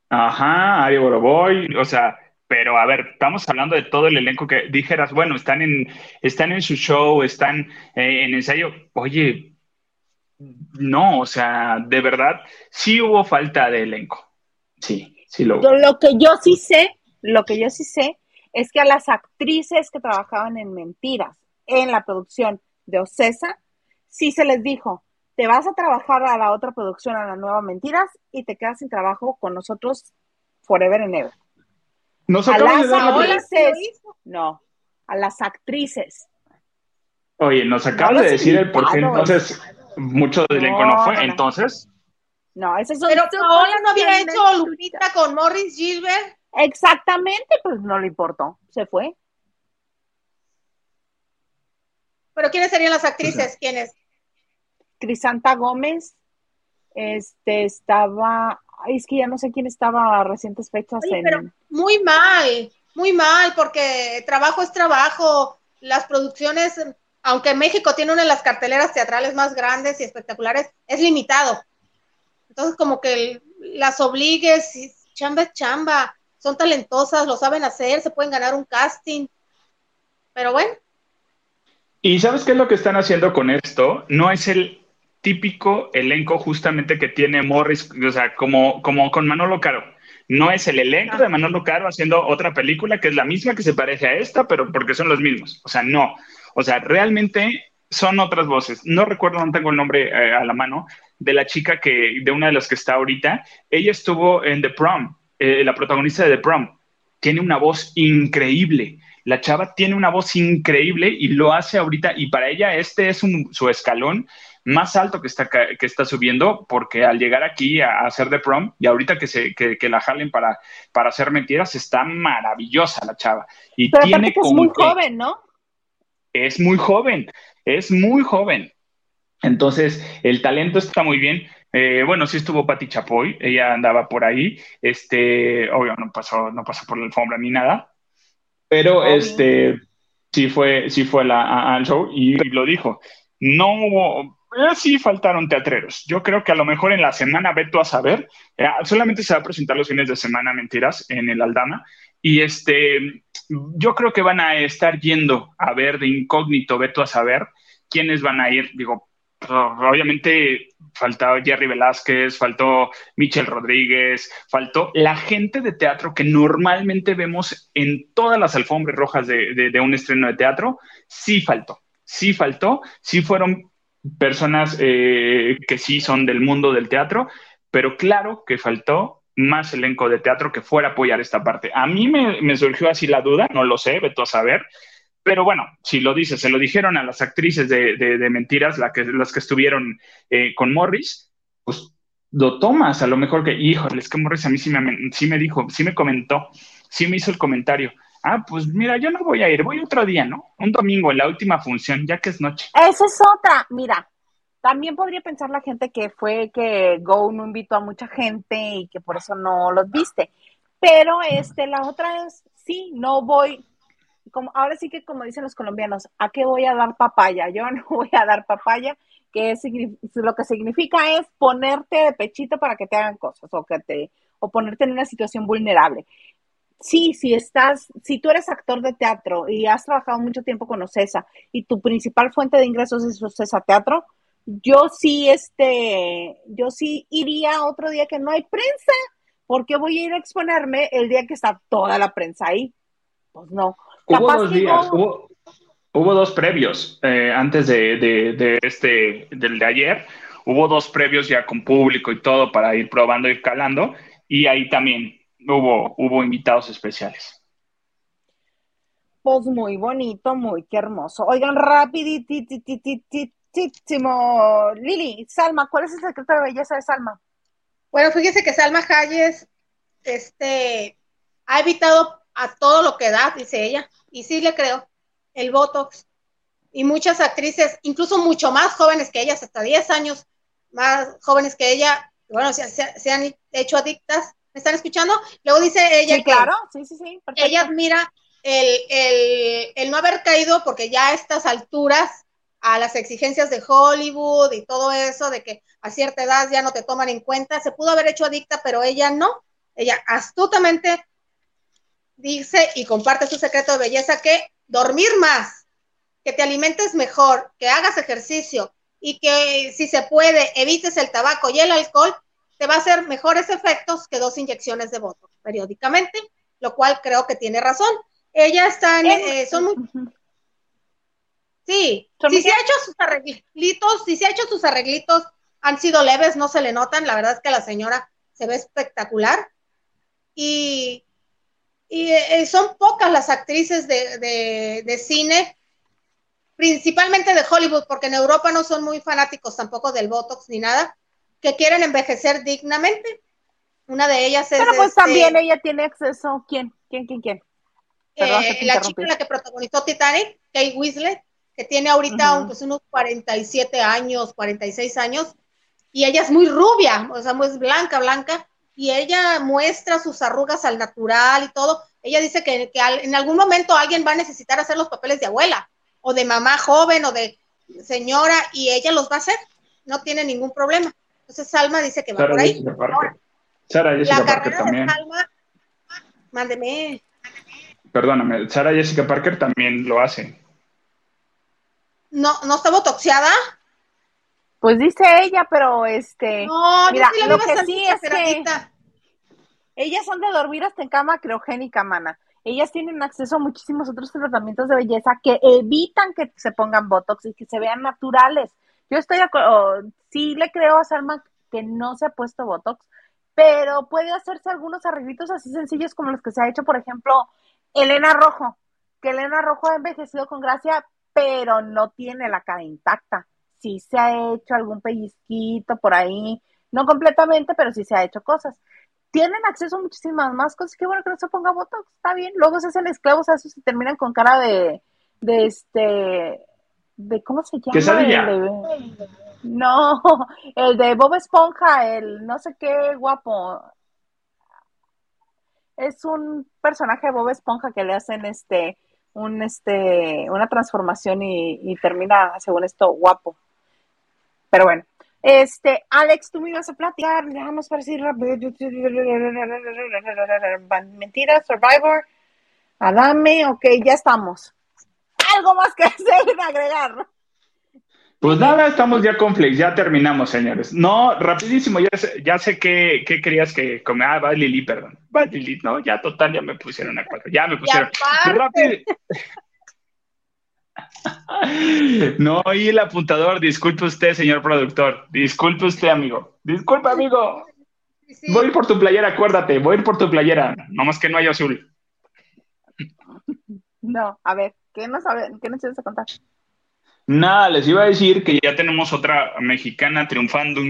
Speaker 3: Ajá, Ari Boroboy, o sea, pero a ver, estamos hablando de todo el elenco que dijeras, bueno, están en, están en su show, están eh, en ensayo. Oye, no, o sea, de verdad, sí hubo falta de elenco. Sí, sí lo
Speaker 1: que yo sí sé, lo que yo sí sé es que a las actrices que trabajaban en Mentiras, en la producción de Ocesa, sí se les dijo, te vas a trabajar a la otra producción, a la nueva Mentiras, y te quedas sin trabajo con nosotros forever and ever.
Speaker 3: Nos a las
Speaker 1: actrices, no, a las actrices.
Speaker 3: Oye, nos acaba de decir el por qué entonces mucho del elenco no, fue, entonces.
Speaker 1: No, ese es
Speaker 2: Pero Paola no había hecho Lupita con Morris Gilbert.
Speaker 1: Exactamente, pues no le importó, se fue.
Speaker 2: ¿Pero quiénes serían las actrices? ¿Quiénes?
Speaker 1: Crisanta Gómez, este estaba, ay, es que ya no sé quién estaba a recientes fechas en...
Speaker 2: muy mal, muy mal, porque trabajo es trabajo, las producciones, aunque México tiene una de las carteleras teatrales más grandes y espectaculares, es limitado. Entonces, como que las obligues, chamba es chamba, son talentosas, lo saben hacer, se pueden ganar un casting. Pero bueno.
Speaker 3: ¿Y sabes qué es lo que están haciendo con esto? No es el típico elenco justamente que tiene Morris, o sea, como, como con Manolo Caro. No es el elenco de Manolo Caro haciendo otra película que es la misma que se parece a esta, pero porque son los mismos. O sea, no. O sea, realmente son otras voces. No recuerdo, no tengo el nombre eh, a la mano, de la chica que, de una de las que está ahorita. Ella estuvo en The Prom, eh, la protagonista de The Prom. Tiene una voz increíble. La chava tiene una voz increíble y lo hace ahorita. Y para ella este es su escalón más alto que está, que está subiendo, porque al llegar aquí a, hacer de prom, y ahorita que, se, que, la jalen para, para hacer mentiras, está maravillosa la chava. Y tiene
Speaker 1: es muy joven, ¿no?
Speaker 3: Es muy joven, es muy joven. Entonces, el talento está muy bien. Eh, bueno, sí estuvo Patti Chapoy, ella andaba por ahí, este, obvio, no pasó, no pasó por la alfombra ni nada, pero este, sí fue, sí fue la, al show y, y, lo dijo. No hubo, eh, sí faltaron teatreros. Yo creo que a lo mejor en la semana, veto a saber, eh, solamente se va a presentar los fines de semana, mentiras, en el Aldama. Y este, yo creo que van a estar yendo a ver de incógnito, veto a saber quiénes van a ir. Digo, obviamente faltó Jerry Velázquez, faltó Michel Rodríguez, faltó la gente de teatro que normalmente vemos en todas las alfombras rojas de, de un estreno de teatro. Sí faltó, sí faltó, sí fueron personas eh, que sí son del mundo del teatro, pero claro que faltó más elenco de teatro que fuera a apoyar esta parte. A mí me, surgió así la duda, no lo sé, veto a saber, pero bueno, si lo dices, se lo dijeron a las actrices de, mentiras, la que, las que estuvieron eh, con Morris, pues lo tomas, a lo mejor que, híjole, es que Morris a mí sí me, sí me dijo, sí me comentó, sí me hizo el comentario ah, pues mira, yo no voy a ir, voy otro día, ¿no? Un domingo, en la última función, ya que es noche.
Speaker 1: Esa es otra, mira, también podría pensar la gente que fue que Go no invitó a mucha gente y que por eso no los viste. Pero este, la otra es, sí, no voy, ahora sí que como dicen los colombianos, ¿a qué voy a dar papaya? Yo [laughs] no voy a dar papaya, que es, lo que significa es ponerte de pechito para que te hagan cosas o que te, o ponerte en una situación vulnerable. Sí, si estás, si tú eres actor de teatro y has trabajado mucho tiempo con Ocesa y tu principal fuente de ingresos es Ocesa Teatro, yo sí, este, yo sí iría otro día que no hay prensa, porque voy a ir a exponerme el día que está toda la prensa ahí. Pues no.
Speaker 3: Hubo dos días, hubo, dos previos eh, antes de, este, del de ayer. Hubo dos previos ya con público y todo para ir probando, ir calando, y ahí también hubo, hubo invitados especiales.
Speaker 1: Pues muy bonito, muy qué hermoso. Oigan, rapidito, Lili, Salma, ¿cuál es el secreto de belleza de Salma?
Speaker 2: Bueno, fíjese que Salma Hayes este, ha evitado a todo lo que da, dice ella, y sí le creo, el Botox. Y muchas actrices, incluso mucho más jóvenes que ellas, hasta 10 años más jóvenes que ella, bueno, se, han hecho adictas. ¿Me están escuchando? Luego dice ella
Speaker 1: sí, claro, sí, sí, sí.
Speaker 2: Ella admira el, el, el no haber caído porque ya a estas alturas a las exigencias de Hollywood y todo eso, de que a cierta edad ya no te toman en cuenta. Se pudo haber hecho adicta, pero ella no. Ella astutamente dice y comparte su secreto de belleza que dormir más, que te alimentes mejor, que hagas ejercicio y que si se puede evites el tabaco y el alcohol, te va a hacer mejores efectos que dos inyecciones de voto periódicamente, lo cual creo que tiene razón. Ella está en, eh, son muy, Sí, si se ha hecho sus arreglitos, si se ha hecho sus arreglitos, han sido leves, no se le notan. La verdad es que la señora se ve espectacular. Y, eh, son pocas las actrices de, cine, principalmente de Hollywood, porque en Europa no son muy fanáticos tampoco del Botox ni nada, que quieren envejecer dignamente. Una de ellas es.
Speaker 1: Pero pues este también ella tiene acceso. ¿Quién? ¿Quién? ¿Quién? ¿Quién?
Speaker 2: Eh, la chica la que protagonizó Titanic, Kate Winslet, que tiene ahorita pues, unos 47 años, 46 años, y ella es muy rubia, o sea, muy blanca, blanca, y ella muestra sus arrugas al natural y todo. Ella dice que, en algún momento alguien va a necesitar hacer los papeles de abuela, o de mamá joven, o de señora, y ella los va a hacer, no tiene ningún problema. Entonces Salma dice que va por ahí.
Speaker 3: Sara Jessica Parker también.
Speaker 2: Salma, mándeme.
Speaker 3: Perdóname, Sara Jessica Parker también lo hace
Speaker 2: no, no está botoxeada.
Speaker 1: Pues dice ella, pero este.
Speaker 2: No, mira, lo que sí es que
Speaker 1: ellas son de dormir hasta en cama criogénica, mana. Ellas tienen acceso a muchísimos otros tratamientos de belleza que evitan que se pongan botox y que se vean naturales. Yo estoy, sí le creo a Salma que no se ha puesto botox, pero puede hacerse algunos arreglitos así sencillos como los que se ha hecho, por ejemplo, Elena Rojo, que Elena Rojo ha envejecido con gracia, pero no tiene la cara intacta. Sí se ha hecho algún pellizquito por ahí, no completamente, pero sí se ha hecho cosas. Tienen acceso a muchísimas más cosas. Qué bueno que no se ponga botox, está bien. Luego se hacen esclavos a eso y terminan con cara de, de este, de cómo se llama.
Speaker 3: El
Speaker 1: no, [laughs] el de Bob Esponja, el no sé qué guapo. Es un personaje de Bob Esponja que le hacen este un este una transformación y, termina según esto guapo pero bueno este Alex tú me ibas a platicar dejamos para decir mentira Survivor Adame ok ya estamos algo más que hacer agregar
Speaker 3: pues nada, estamos ya con Flex, ya terminamos, señores. No, rapidísimo, ya sé, ya sé qué, querías que come. Ah, va Lili, perdón. Va Lili, no, ya total, ya me pusieron a cuatro, ya me pusieron. Rápido. [laughs] No oí el apuntador, disculpe usted, señor productor. Disculpe usted, amigo. Disculpe, amigo. Voy por tu playera, acuérdate, voy a ir por tu playera. Nomás que no hay azul.
Speaker 1: No, a ver, ¿qué nos, ¿qué nos ibas a contar?
Speaker 3: Nada, les iba a decir que ya tenemos otra mexicana triunfando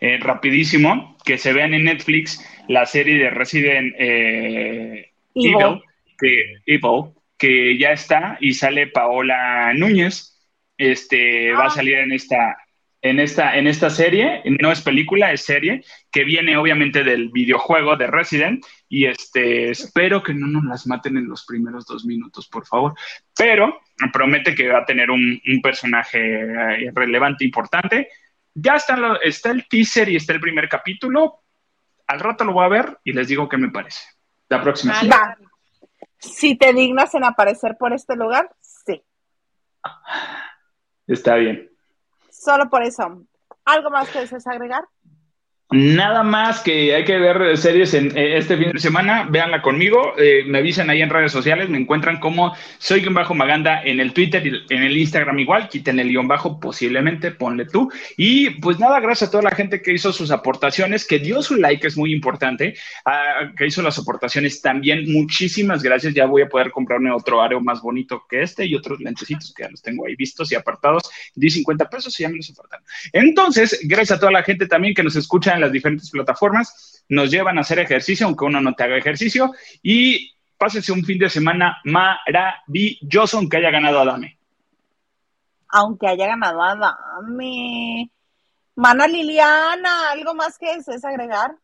Speaker 3: eh, rapidísimo, que se vean en Netflix la serie de Resident eh, Evil, que, Evil, que ya está y sale Paola Núñez, este, va a ah. salir en esta, en esta, en esta serie, no es película, es serie, que viene obviamente del videojuego de Resident, y este, espero que no nos las maten en los primeros dos minutos, por favor, pero promete que va a tener un, personaje eh, relevante, importante. Ya está, está el teaser y está el primer capítulo, al rato lo voy a ver y les digo qué me parece. La próxima.
Speaker 1: Va. Si te dignas en aparecer por este lugar, sí.
Speaker 3: Está bien.
Speaker 1: Solo por eso. ¿Algo más que desees agregar?
Speaker 3: Nada más que hay que ver series en eh, este fin de semana, véanla conmigo, eh, me avisan ahí en redes sociales, me encuentran como soy guion bajo Maganda en el Twitter y en el Instagram igual, quiten el guion bajo posiblemente, ponle tú. Y pues nada, gracias a toda la gente que hizo sus aportaciones, que dio su like, es muy importante, ah, que hizo las aportaciones también, muchísimas gracias, ya voy a poder comprarme otro areo más bonito que este y otros lentecitos que ya los tengo ahí vistos y apartados, di 50 pesos y ya me los apartaron. Entonces, gracias a toda la gente también que nos escucha en las diferentes plataformas, nos llevan a hacer ejercicio, aunque uno no te haga ejercicio, y pásense un fin de semana maravilloso, aunque haya ganado Adame.
Speaker 1: Aunque haya ganado Adame. Mana Liliana, ¿algo más que es agregar?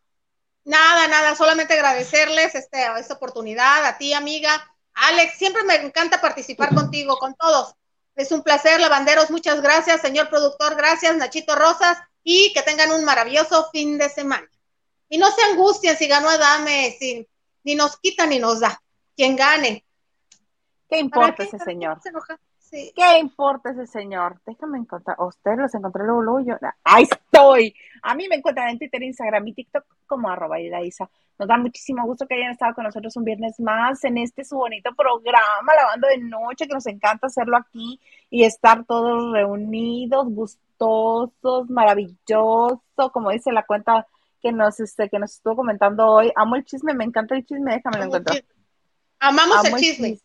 Speaker 2: Nada, nada, solamente agradecerles este, esta oportunidad a ti, amiga. Alex, siempre me encanta participar contigo, con todos. Es un placer, lavanderos, muchas gracias, señor productor, gracias, Nachito Rosas, y que tengan un maravilloso fin de semana. Y no se angustien si ganó Adame, si, ni nos quita ni nos da. Quien gane.
Speaker 1: ¿Qué importa ese señor? ¿Qué importa ese señor? Déjame encontrar. Ustedes los encontré luego, luego yo. ¡Ahí estoy! A mí me encuentran en Twitter, Instagram y TikTok como arroba Isa. Nos da muchísimo gusto que hayan estado con nosotros un viernes más en este su bonito programa, Lavando de Noche, que nos encanta hacerlo aquí y estar todos reunidos, gustosos, maravilloso, como dice la cuenta que nos, este, que nos estuvo comentando hoy. Amo el chisme, me encanta el chisme, déjame lo encontrar.
Speaker 2: Amamos el chisme.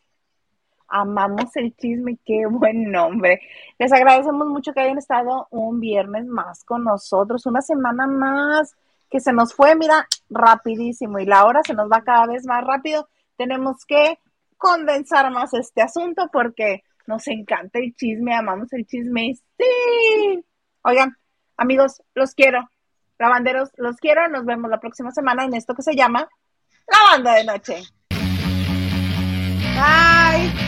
Speaker 1: Amamos el chisme, qué buen nombre. Les agradecemos mucho que hayan estado un viernes más con nosotros, una semana más que se nos fue, mira, rapidísimo y la hora se nos va cada vez más rápido. Tenemos que condensar más este asunto porque nos encanta el chisme, amamos el chisme. Sí. Oigan, amigos, los quiero. Lavanderos, los quiero. Nos vemos la próxima semana en esto que se llama La Banda de Noche. Bye.